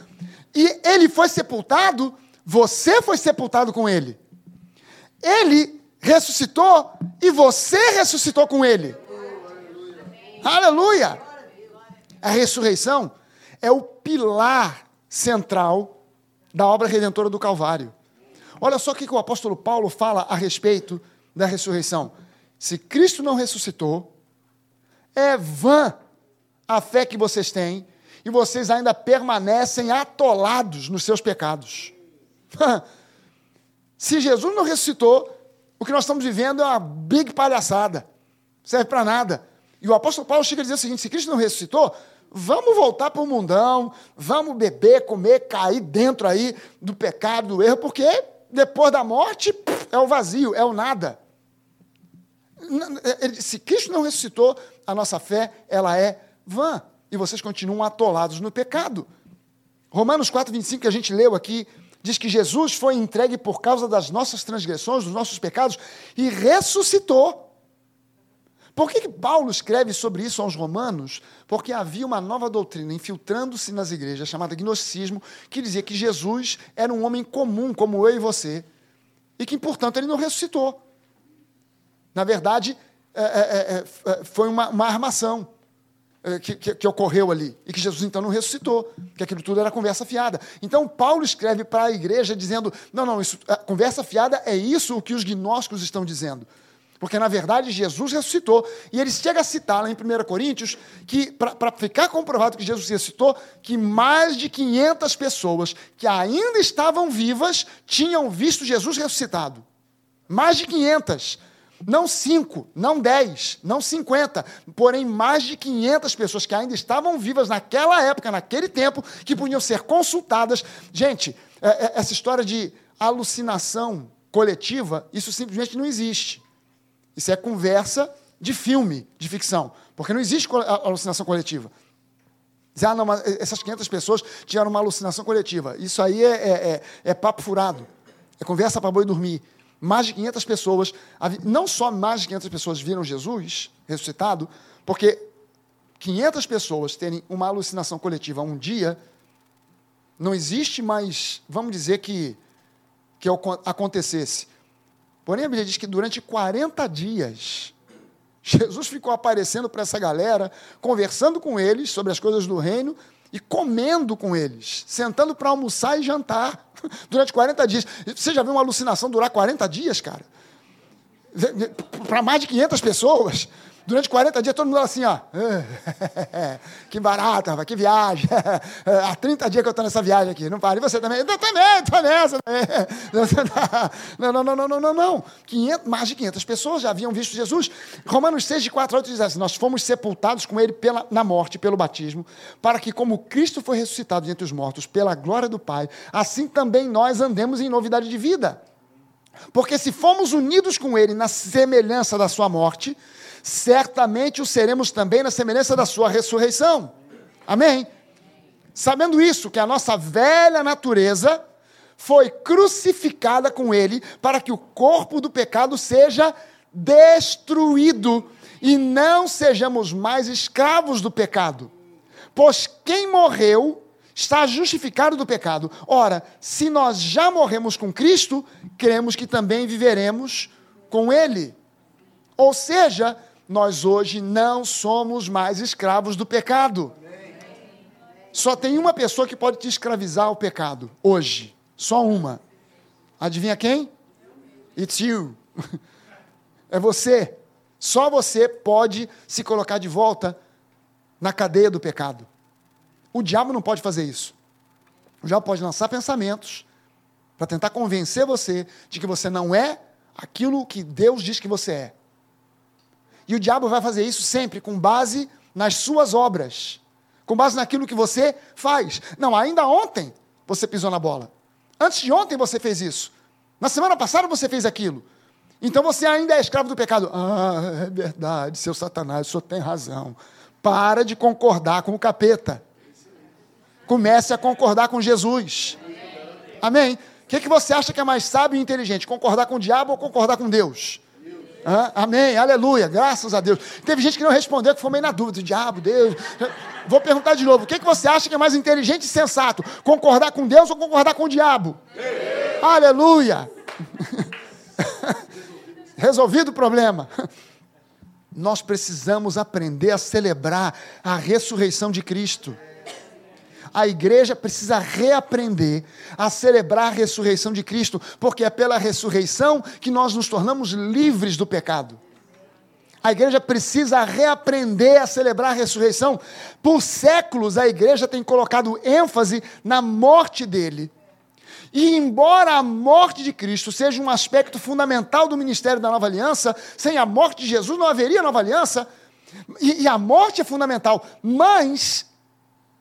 E Ele foi sepultado, você foi sepultado com Ele. Ele ressuscitou e você ressuscitou com Ele. Aleluia! A ressurreição é o pilar central da obra redentora do Calvário. Olha só o que o apóstolo Paulo fala a respeito da ressurreição. Se Cristo não ressuscitou, é vã a fé que vocês têm e vocês ainda permanecem atolados nos seus pecados. Se Jesus não ressuscitou, o que nós estamos vivendo é uma big palhaçada. Serve para nada. E o apóstolo Paulo chega a dizer o seguinte: se Cristo não ressuscitou, vamos voltar para o mundão, vamos beber, comer, cair dentro aí do pecado, do erro, porque depois da morte é o vazio, é o nada. Se Cristo não ressuscitou, a nossa fé ela é vã e vocês continuam atolados no pecado. Romanos 4, 25, que a gente leu aqui, diz que Jesus foi entregue por causa das nossas transgressões, dos nossos pecados, e ressuscitou por que, que Paulo escreve sobre isso aos romanos? Porque havia uma nova doutrina infiltrando-se nas igrejas, chamada gnosticismo, que dizia que Jesus era um homem comum, como eu e você, e que, portanto, ele não ressuscitou. Na verdade, é, é, é, é foi uma, uma armação. É, que, que, que, ocorreu ali, e que Jesus então não ressuscitou, que aquilo tudo era conversa fiada. Então Paulo escreve para a igreja dizendo: não, não, isso, conversa fiada é isso o que os gnósticos estão dizendo. Porque, na verdade, Jesus ressuscitou. E ele chega a citar lá em 1 Coríntios que, para ficar comprovado que Jesus ressuscitou, que mais de 500 pessoas que ainda estavam vivas tinham visto Jesus ressuscitado. Mais de 500. Não 5, não 10, não 50, porém mais de 500 pessoas que ainda estavam vivas naquela época, naquele tempo, que podiam ser consultadas. Gente, é, é, essa história de alucinação coletiva, isso simplesmente não existe. Isso é conversa de filme, de ficção, porque não existe alucinação coletiva. Dizer, ah, não, mas essas 500 pessoas tiveram uma alucinação coletiva. Isso aí é, é, é, é papo furado. É conversa para boi dormir. Mais de 500 pessoas, não só mais de 500 pessoas viram Jesus ressuscitado, porque 500 pessoas terem uma alucinação coletiva um dia, não existe mais, vamos dizer que, que acontecesse Porém, a Bíblia diz que durante 40 dias, Jesus ficou aparecendo para essa galera, conversando com eles sobre as coisas do reino e comendo com eles, sentando para almoçar e jantar durante 40 dias. Você já viu uma alucinação durar 40 dias, cara? Para mais de 500 pessoas. Durante 40 dias todo mundo assim, ó. que barato, rapaz, que viagem. Há 30 dias que eu estou nessa viagem aqui. Não para. E você também? Eu também, estou nessa também. Não, não, não, não, não, não, não. 500, mais de 500 pessoas já haviam visto Jesus. Romanos 6, de 4 a 8 diz assim: Nós fomos sepultados com ele pela, na morte, pelo batismo, para que, como Cristo foi ressuscitado entre os mortos, pela glória do Pai, assim também nós andemos em novidade de vida. Porque se fomos unidos com ele na semelhança da sua morte, certamente o seremos também na semelhança da sua ressurreição. Amém? Sabendo isso, que a nossa velha natureza foi crucificada com ele para que o corpo do pecado seja destruído e não sejamos mais escravos do pecado. Pois quem morreu está justificado do pecado. Ora, se nós já morremos com Cristo, cremos que também viveremos com Ele. Ou seja, nós hoje não somos mais escravos do pecado. Só tem uma pessoa que pode te escravizar ao pecado, hoje. Só uma. Adivinha quem? It's you. É você. Só você pode se colocar de volta na cadeia do pecado. O diabo não pode fazer isso. O diabo pode lançar pensamentos para tentar convencer você de que você não é aquilo que Deus diz que você é. E o diabo vai fazer isso sempre com base nas suas obras, com base naquilo que você faz. Não, ainda ontem você pisou na bola. Antes de ontem você fez isso. Na semana passada você fez aquilo. Então você ainda é escravo do pecado. Ah, é verdade, seu Satanás, o senhor tem razão. Para de concordar com o capeta. Comece a concordar com Jesus. Amém? O que, que você acha que é mais sábio e inteligente? Concordar com o diabo ou concordar com Deus? Ah, amém, aleluia, graças a Deus. Teve gente que não respondeu, que foi meio na dúvida, diabo, Deus. Vou perguntar de novo: o que, que você acha que é mais inteligente e sensato? Concordar com Deus ou concordar com o diabo? Aleluia. Resolvido o problema. Nós precisamos aprender a celebrar a ressurreição de Cristo a igreja precisa reaprender a celebrar a ressurreição de Cristo, porque é pela ressurreição que nós nos tornamos livres do pecado. A igreja precisa reaprender a celebrar a ressurreição. Por séculos, a igreja tem colocado ênfase na morte dele. E embora a morte de Cristo seja um aspecto fundamental do ministério da nova aliança, sem a morte de Jesus não haveria nova aliança. E, e a morte é fundamental, mas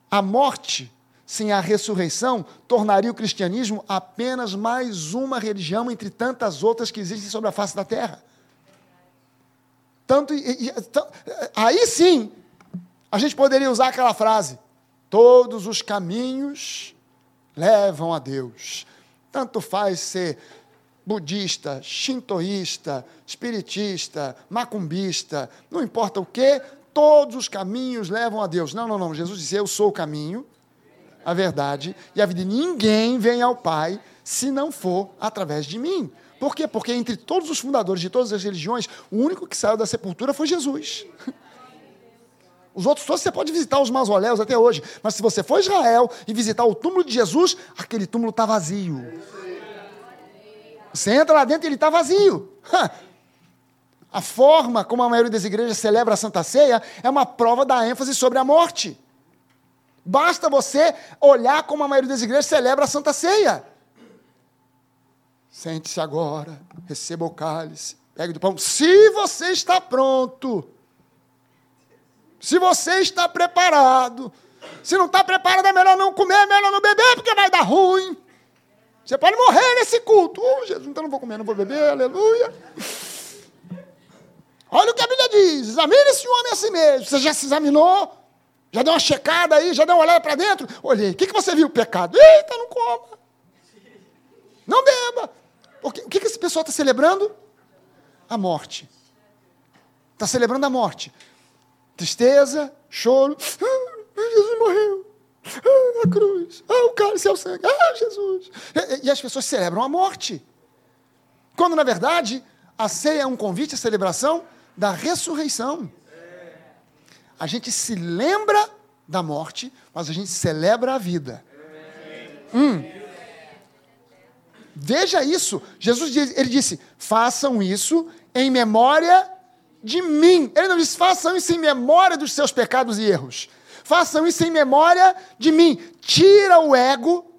a morte sem a ressurreição tornaria o cristianismo apenas mais uma religião entre tantas outras que existem sobre a face da terra. Tanto, e, e, aí sim, a gente poderia usar aquela frase: todos os caminhos levam a Deus. Tanto faz ser budista, shintoísta, espiritista, macumbista, não importa o que, todos os caminhos levam a Deus. Não, não, não. Jesus disse: Eu sou o caminho, a verdade e a vida. Ninguém vem ao Pai se não for através de mim. Por quê? Porque entre todos os fundadores de todas as religiões, o único que saiu da sepultura foi Jesus. Os outros todos você pode visitar os mausoléus até hoje, mas se você for a Israel e visitar o túmulo de Jesus, aquele túmulo está vazio. Você entra lá dentro e ele está vazio. A forma como a maioria das igrejas celebra a Santa Ceia é uma prova da ênfase sobre a morte. Basta você olhar como a maioria das igrejas celebra a Santa Ceia. Sente-se agora, receba o cálice, pegue do pão. Se você está pronto, se você está preparado, se não está preparado, é melhor não comer, é melhor não beber, porque vai dar ruim. Você pode morrer nesse culto. Oh, Jesus, então não vou comer, não vou beber, aleluia. Olha o que a Bíblia diz: examine-se homem a si mesmo. Você já se examinou? Já deu uma checada aí, já deu uma olhada para dentro? Olhei. O que, que você viu? Pecado. Eita, não coma. Não beba. O que, o que, que esse pessoal está celebrando? A morte. Está celebrando a morte. Tristeza, choro. Ah, Jesus morreu. Ah, a cruz. Ah, o cálice é o sangue. Ah, Jesus. E, e as pessoas celebram a morte. Quando, na verdade, a ceia é um convite à celebração da ressurreição. A gente se lembra da morte, mas a gente celebra a vida. Hum. Veja isso. Jesus ele disse: façam isso em memória de mim. Ele não diz, façam isso em memória dos seus pecados e erros. Façam isso em memória de mim. Tira o ego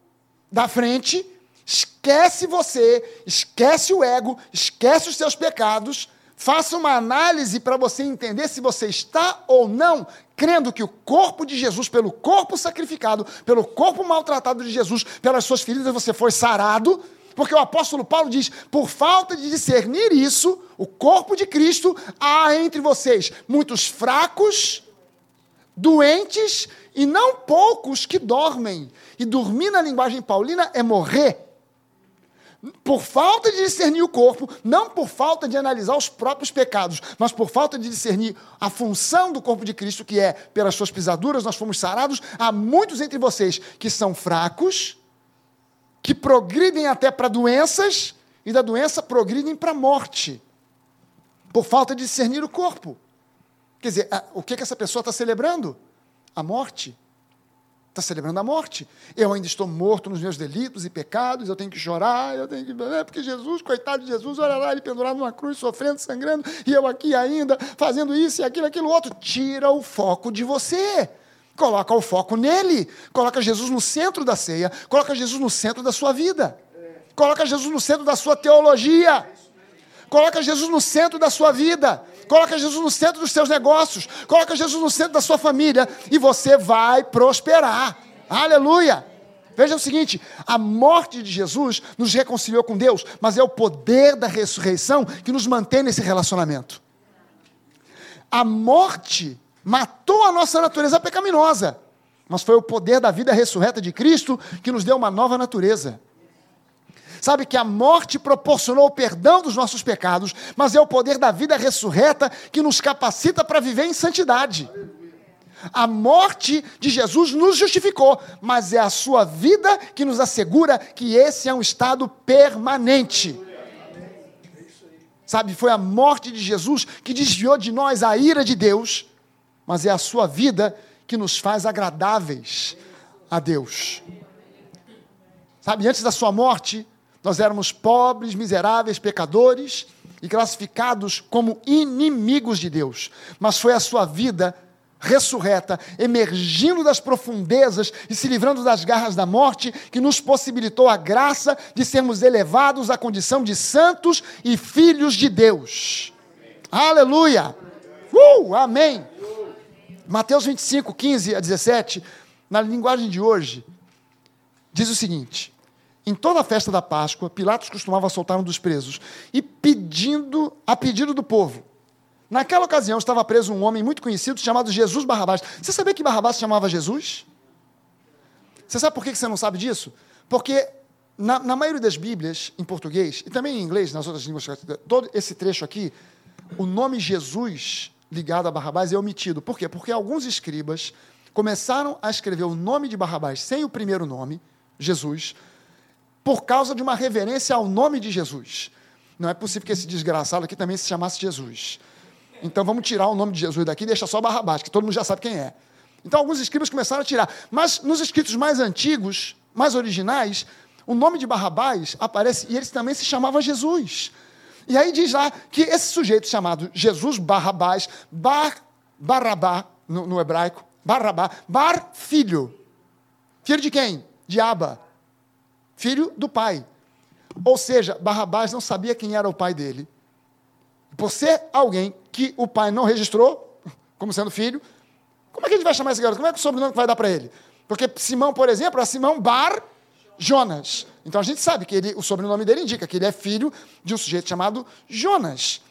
da frente, esquece você, esquece o ego, esquece os seus pecados. Faça uma análise para você entender se você está ou não crendo que o corpo de Jesus, pelo corpo sacrificado, pelo corpo maltratado de Jesus, pelas suas feridas você foi sarado. Porque o apóstolo Paulo diz: por falta de discernir isso, o corpo de Cristo, há entre vocês muitos fracos, doentes e não poucos que dormem. E dormir na linguagem paulina é morrer. Por falta de discernir o corpo, não por falta de analisar os próprios pecados, mas por falta de discernir a função do corpo de Cristo, que é, pelas suas pisaduras, nós fomos sarados. Há muitos entre vocês que são fracos, que progridem até para doenças, e da doença progridem para a morte, por falta de discernir o corpo. Quer dizer, o que, que essa pessoa está celebrando? A morte. Está celebrando a morte. Eu ainda estou morto nos meus delitos e pecados, eu tenho que chorar, eu tenho que. É porque Jesus, coitado de Jesus, olha lá, ele pendurado numa cruz, sofrendo, sangrando, e eu aqui ainda, fazendo isso e aquilo, aquilo outro. Tira o foco de você. Coloca o foco nele. Coloca Jesus no centro da ceia. Coloca Jesus no centro da sua vida. Coloca Jesus no centro da sua teologia. Coloca Jesus no centro da sua vida. Coloca Jesus no centro dos seus negócios. Coloca Jesus no centro da sua família. E você vai prosperar. Aleluia. Veja o seguinte: a morte de Jesus nos reconciliou com Deus, mas é o poder da ressurreição que nos mantém nesse relacionamento. A morte matou a nossa natureza pecaminosa, mas foi o poder da vida ressurreta de Cristo que nos deu uma nova natureza. Sabe que a morte proporcionou o perdão dos nossos pecados, mas é o poder da vida ressurreta que nos capacita para viver em santidade. A morte de Jesus nos justificou, mas é a sua vida que nos assegura que esse é um estado permanente. Sabe, foi a morte de Jesus que desviou de nós a ira de Deus, mas é a sua vida que nos faz agradáveis a Deus. Sabe, antes da sua morte, nós éramos pobres, miseráveis, pecadores e classificados como inimigos de Deus. Mas foi a sua vida ressurreta, emergindo das profundezas e se livrando das garras da morte, que nos possibilitou a graça de sermos elevados à condição de santos e filhos de Deus. Aleluia! Uh, amém! Mateus 25, 15 a 17, na linguagem de hoje, diz o seguinte: em toda a festa da Páscoa, Pilatos costumava soltar um dos presos e pedindo, a pedido do povo. Naquela ocasião estava preso um homem muito conhecido chamado Jesus Barrabás. Você sabia que Barrabás se chamava Jesus? Você sabe por que você não sabe disso? Porque na, na maioria das Bíblias, em português, e também em inglês, nas outras línguas, todo esse trecho aqui, o nome Jesus ligado a Barrabás é omitido. Por quê? Porque alguns escribas começaram a escrever o nome de Barrabás sem o primeiro nome, Jesus, por causa de uma reverência ao nome de Jesus. Não é possível que esse desgraçado aqui também se chamasse Jesus. Então vamos tirar o nome de Jesus daqui e deixar só Barrabás, que todo mundo já sabe quem é. Então alguns escribas começaram a tirar. Mas nos escritos mais antigos, mais originais, o nome de Barrabás aparece e ele também se chamava Jesus. E aí diz lá que esse sujeito chamado Jesus Barrabás, Bar, Barrabá, no, no hebraico, Barrabá, Bar, filho. Filho de quem? De Aba filho do pai. Ou seja, Barrabás não sabia quem era o pai dele. Por ser alguém que o pai não registrou como sendo filho, como é que a gente vai chamar esse garoto? Como é que o sobrenome que vai dar para ele? Porque Simão, por exemplo, é Simão Bar Jonas. Então a gente sabe que ele, o sobrenome dele indica que ele é filho de um sujeito chamado Jonas.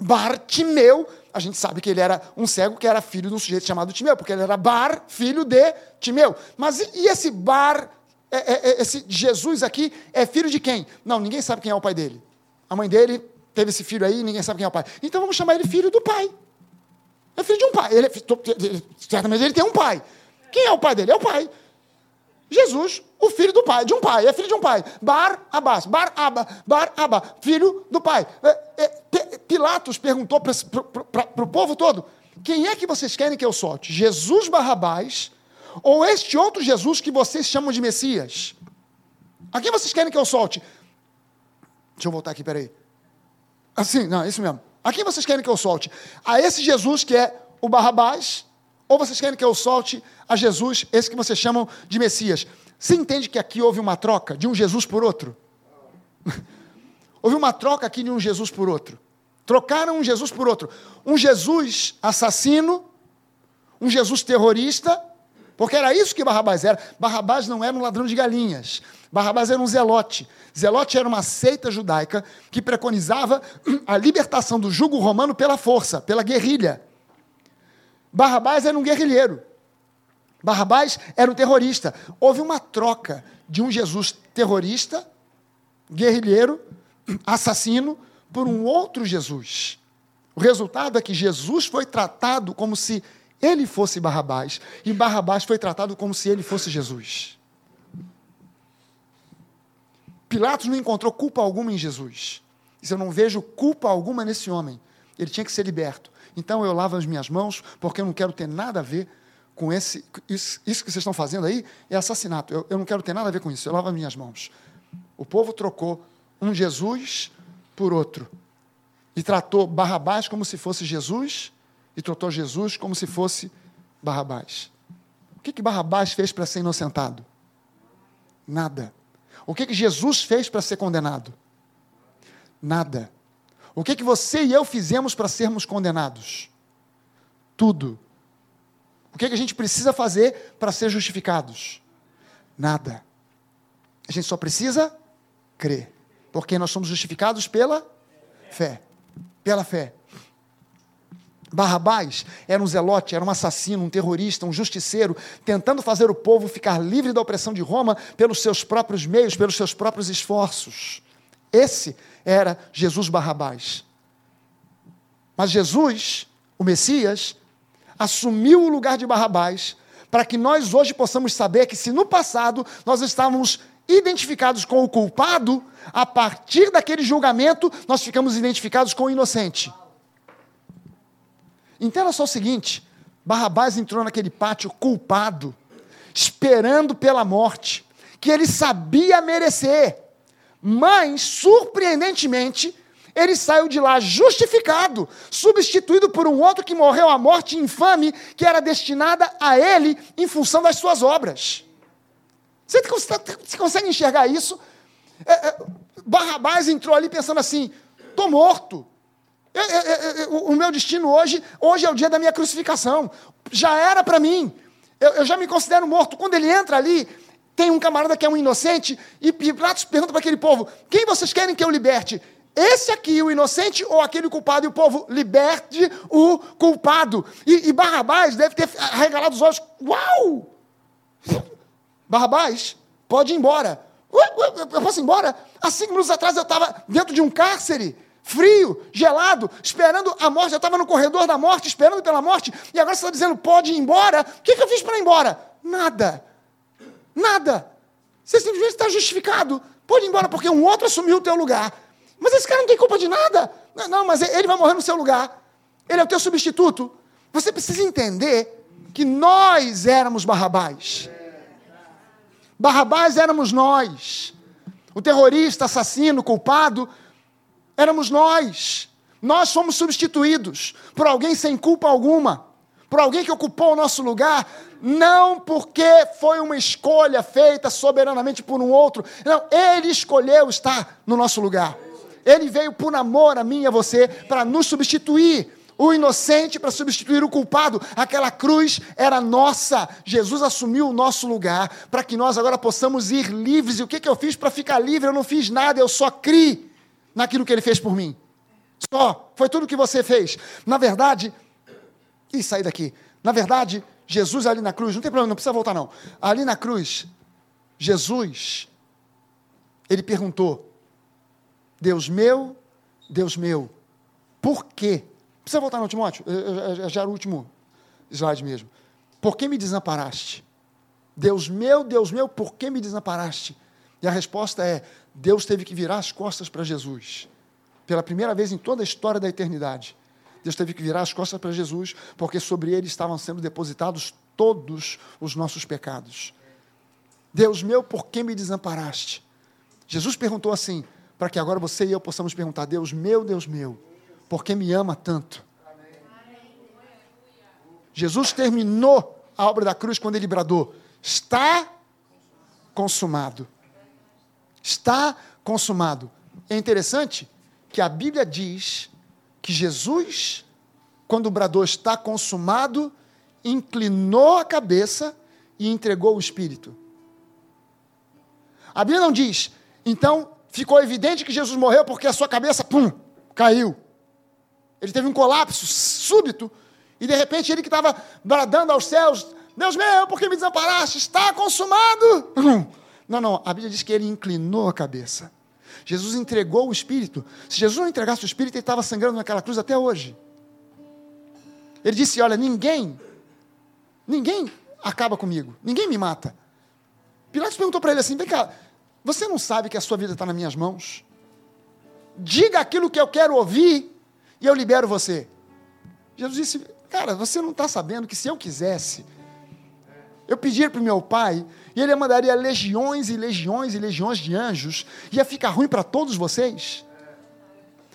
Bartimeu, a gente sabe que ele era um cego que era filho de um sujeito chamado Timeu, porque ele era Bar, filho de Timeu. Mas e esse Bar é, é, é, esse Jesus aqui é filho de quem? Não, ninguém sabe quem é o pai dele. A mãe dele teve esse filho aí, ninguém sabe quem é o pai. Então vamos chamar ele filho do pai. É filho de um pai. Ele, é, certamente ele tem um pai. Quem é o pai dele? É o pai. Jesus, o filho do pai, de um pai, é filho de um pai. Bar Abbas, Bar Abba, Bar Abba, filho do pai. É, Pilatos perguntou para o povo todo: quem é que vocês querem que eu solte? Jesus Barrabás ou este outro Jesus que vocês chamam de Messias? A quem vocês querem que eu solte? Deixa eu voltar aqui, peraí. Assim, não, é isso mesmo. A quem vocês querem que eu solte? A esse Jesus que é o Barrabás? Ou vocês querem que eu solte a Jesus, esse que vocês chamam de Messias? Você entende que aqui houve uma troca de um Jesus por outro? houve uma troca aqui de um Jesus por outro. Trocaram um Jesus por outro. Um Jesus assassino, um Jesus terrorista, porque era isso que Barrabás era. Barrabás não era um ladrão de galinhas. Barrabás era um zelote. Zelote era uma seita judaica que preconizava a libertação do jugo romano pela força, pela guerrilha. Barrabás era um guerrilheiro. Barrabás era um terrorista. Houve uma troca de um Jesus terrorista, guerrilheiro, assassino, por um outro Jesus. O resultado é que Jesus foi tratado como se ele fosse Barrabás, e Barrabás foi tratado como se ele fosse Jesus. Pilatos não encontrou culpa alguma em Jesus. Diz, eu não vejo culpa alguma nesse homem. Ele tinha que ser liberto. Então eu lavo as minhas mãos, porque eu não quero ter nada a ver com esse. Isso, isso que vocês estão fazendo aí é assassinato. Eu, eu não quero ter nada a ver com isso. Eu lavo as minhas mãos. O povo trocou um Jesus por outro. E tratou Barrabás como se fosse Jesus, e tratou Jesus como se fosse Barrabás. O que, que Barrabás fez para ser inocentado? Nada. O que, que Jesus fez para ser condenado? Nada. O que, que você e eu fizemos para sermos condenados? Tudo. O que, que a gente precisa fazer para ser justificados? Nada. A gente só precisa crer. Porque nós somos justificados pela fé. Pela fé. Barrabás era um zelote, era um assassino, um terrorista, um justiceiro, tentando fazer o povo ficar livre da opressão de Roma pelos seus próprios meios, pelos seus próprios esforços. Esse era Jesus Barrabás. Mas Jesus, o Messias, assumiu o lugar de Barrabás para que nós hoje possamos saber que se no passado nós estávamos identificados com o culpado, a partir daquele julgamento nós ficamos identificados com o inocente. Entenda só o seguinte: Barrabás entrou naquele pátio culpado, esperando pela morte, que ele sabia merecer, mas, surpreendentemente, ele saiu de lá justificado, substituído por um outro que morreu a morte infame que era destinada a ele em função das suas obras. Você, você consegue enxergar isso? É, é, Barrabás entrou ali pensando assim: estou morto, eu, eu, eu, o meu destino hoje, hoje é o dia da minha crucificação. Já era para mim. Eu, já me considero morto. Quando ele entra ali, tem um camarada que é um inocente, e Pilatos pergunta para aquele povo: quem vocês querem que eu liberte? Esse aqui, o inocente, ou aquele culpado? E o povo, liberte o culpado. E, e Barrabás deve ter arregalado os olhos. Uau! Barrabás, pode ir embora. Eu posso ir embora? Há cinco minutos atrás eu estava dentro de um cárcere frio, gelado, esperando a morte. Eu estava no corredor da morte, esperando pela morte, e agora você está dizendo, pode ir embora. O que, que eu fiz para ir embora? Nada. Nada. Você simplesmente está justificado. Pode ir embora, porque um outro assumiu o teu lugar. Mas esse cara não tem culpa de nada. Não, não, mas ele vai morrer no seu lugar. Ele é o teu substituto. Você precisa entender que nós éramos Barrabás. Barrabás éramos nós. O terrorista, assassino, culpado, éramos nós. Nós fomos substituídos por alguém sem culpa alguma, por alguém que ocupou o nosso lugar, não porque foi uma escolha feita soberanamente por um outro, não, ele escolheu estar no nosso lugar. Ele veio por amor a mim e a você para nos substituir. O inocente para substituir o culpado. Aquela cruz era nossa. Jesus assumiu o nosso lugar para que nós agora possamos ir livres. E o que, que eu fiz para ficar livre? Eu não fiz nada, eu só criei naquilo que ele fez por mim. Só. Foi tudo que você fez. Na verdade, e sair daqui. Na verdade, Jesus ali na cruz, não tem problema, não precisa voltar não. Ali na cruz, Jesus, ele perguntou: Deus meu, Deus meu, por quê? Não precisa voltar não, Timóteo, já era o último slide mesmo. Por que me desamparaste? Deus meu, Deus meu, por que me desamparaste? E a resposta é: Deus teve que virar as costas para Jesus. Pela primeira vez em toda a história da eternidade. Deus teve que virar as costas para Jesus, porque sobre ele estavam sendo depositados todos os nossos pecados. Deus meu, por que me desamparaste? Jesus perguntou assim, para que agora você e eu possamos perguntar: Deus meu, Deus meu, porque me ama tanto. Jesus terminou a obra da cruz quando ele bradou: Está consumado. Está consumado. É interessante que a Bíblia diz que Jesus, quando bradou está consumado, inclinou a cabeça e entregou o Espírito. A Bíblia não diz, então ficou evidente que Jesus morreu porque a sua cabeça, pum, caiu. Ele teve um colapso súbito e de repente ele que estava bradando aos céus: Deus meu, por que me desamparaste? Está consumado. Não, não, a Bíblia diz que ele inclinou a cabeça. Jesus entregou o Espírito. Se Jesus não entregasse o Espírito, ele estava sangrando naquela cruz até hoje. Ele disse: Olha, ninguém, ninguém acaba comigo, ninguém me mata. Pilatos perguntou para ele assim: Vem cá, você não sabe que a sua vida está nas minhas mãos? Diga aquilo que eu quero ouvir e eu libero você. Jesus disse: Cara, você não está sabendo que se eu quisesse, eu pedir para o meu pai, e ele mandaria legiões e legiões e legiões de anjos, ia ficar ruim para todos vocês?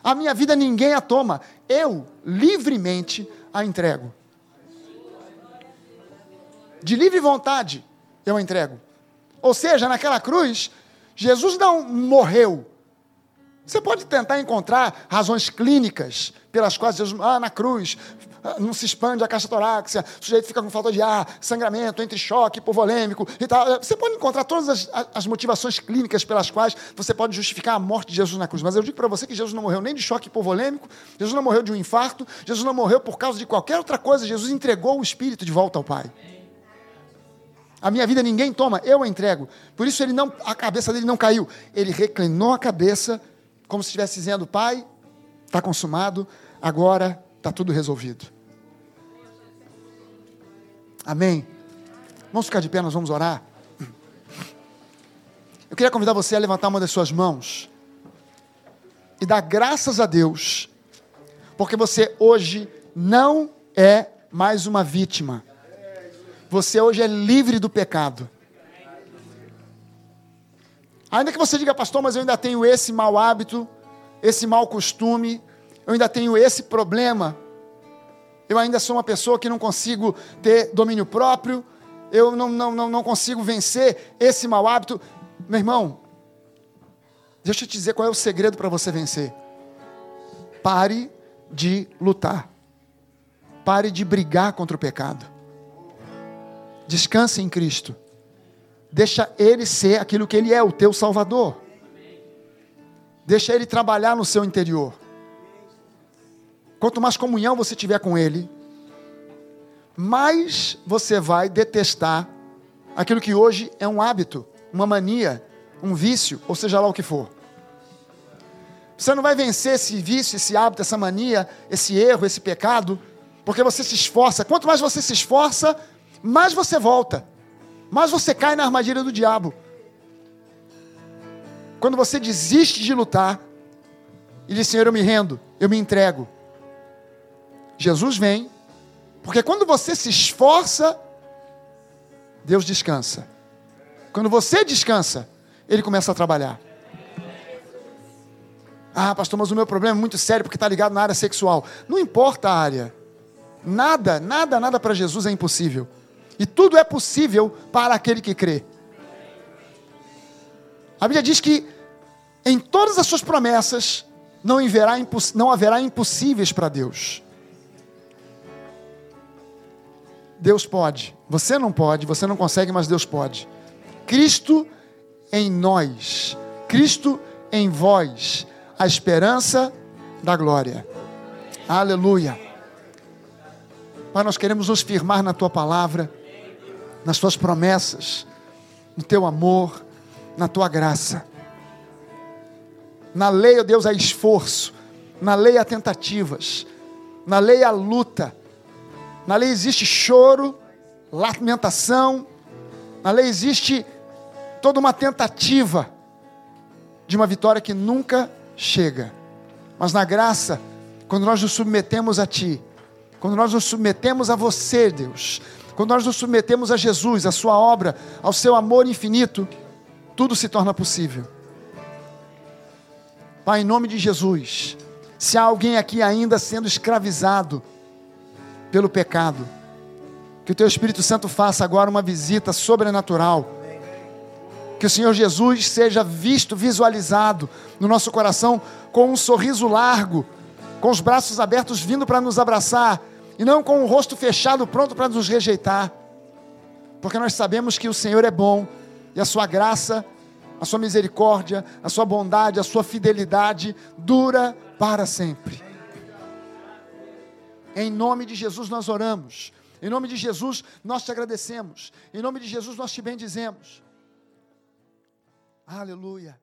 A minha vida ninguém a toma, eu livremente a entrego. De livre vontade eu a entrego. Ou seja, naquela cruz, Jesus não morreu. Você pode tentar encontrar razões clínicas pelas quais Jesus, ah, na cruz, ah, não se expande a caixa torácica, o sujeito fica com falta de ar, sangramento, entre choque hipovolêmico e tal. Você pode encontrar todas as, as motivações clínicas pelas quais você pode justificar a morte de Jesus na cruz. Mas eu digo para você que Jesus não morreu nem de choque hipovolêmico, Jesus não morreu de um infarto, Jesus não morreu por causa de qualquer outra coisa, Jesus entregou o Espírito de volta ao Pai. A minha vida ninguém toma, eu a entrego. Por isso ele não, a cabeça dele não caiu. Ele reclinou a cabeça, como se estivesse dizendo: Pai, está consumado, agora está tudo resolvido. Amém? Vamos ficar de pé, nós vamos orar. Eu queria convidar você a levantar uma das suas mãos e dar graças a Deus, porque você hoje não é mais uma vítima. Você hoje é livre do pecado. Ainda que você diga, pastor, mas eu ainda tenho esse mau hábito, esse mau costume, eu ainda tenho esse problema. Eu ainda sou uma pessoa que não consigo ter domínio próprio, eu não, não, não, não consigo vencer esse mau hábito. Meu irmão, deixa eu te dizer qual é o segredo para você vencer. Pare de lutar. Pare de brigar contra o pecado. Descanse em Cristo. Deixa Ele ser aquilo que Ele é, o teu Salvador. Deixa Ele trabalhar no seu interior. Quanto mais comunhão você tiver com Ele, mais você vai detestar aquilo que hoje é um hábito, uma mania, um vício, ou seja lá o que for. Você não vai vencer esse vício, esse hábito, essa mania, esse erro, esse pecado, porque você se esforça. Quanto mais você se esforça, mais você volta, mais você cai na armadilha do diabo. Quando você desiste de lutar e diz: Senhor, eu me rendo, eu me entrego. Jesus vem, porque quando você se esforça, Deus descansa. Quando você descansa, Ele começa a trabalhar. Ah, pastor, mas o meu problema é muito sério porque está ligado na área sexual. Não importa a área. Nada, nada, nada para Jesus é impossível. E tudo é possível para aquele que crê. A Bíblia diz que em todas as suas promessas não haverá, não haverá impossíveis para Deus. Deus pode. Você não pode, você não consegue, mas Deus pode. Cristo em nós, Cristo em vós, a esperança da glória. Aleluia. Pai, nós queremos nos firmar na tua palavra, nas tuas promessas, no teu amor, na tua graça. Na lei, ó Deus, há esforço, na lei há tentativas, na lei há luta na lei existe choro, lamentação. Na lei existe toda uma tentativa de uma vitória que nunca chega. Mas na graça, quando nós nos submetemos a Ti, quando nós nos submetemos a você, Deus, quando nós nos submetemos a Jesus, a Sua obra, ao Seu amor infinito, tudo se torna possível. Pai, em nome de Jesus, Se há alguém aqui ainda sendo escravizado pelo pecado, que o teu Espírito Santo faça agora uma visita sobrenatural. Que o Senhor Jesus seja visto, visualizado no nosso coração com um sorriso largo, com os braços abertos vindo para nos abraçar e não com o rosto fechado pronto para nos rejeitar. Porque nós sabemos que o Senhor é bom e a sua graça, a sua misericórdia, a sua bondade, a sua fidelidade dura para sempre. Em nome de Jesus nós oramos. Em nome de Jesus nós te agradecemos. Em nome de Jesus nós te bendizemos. Aleluia.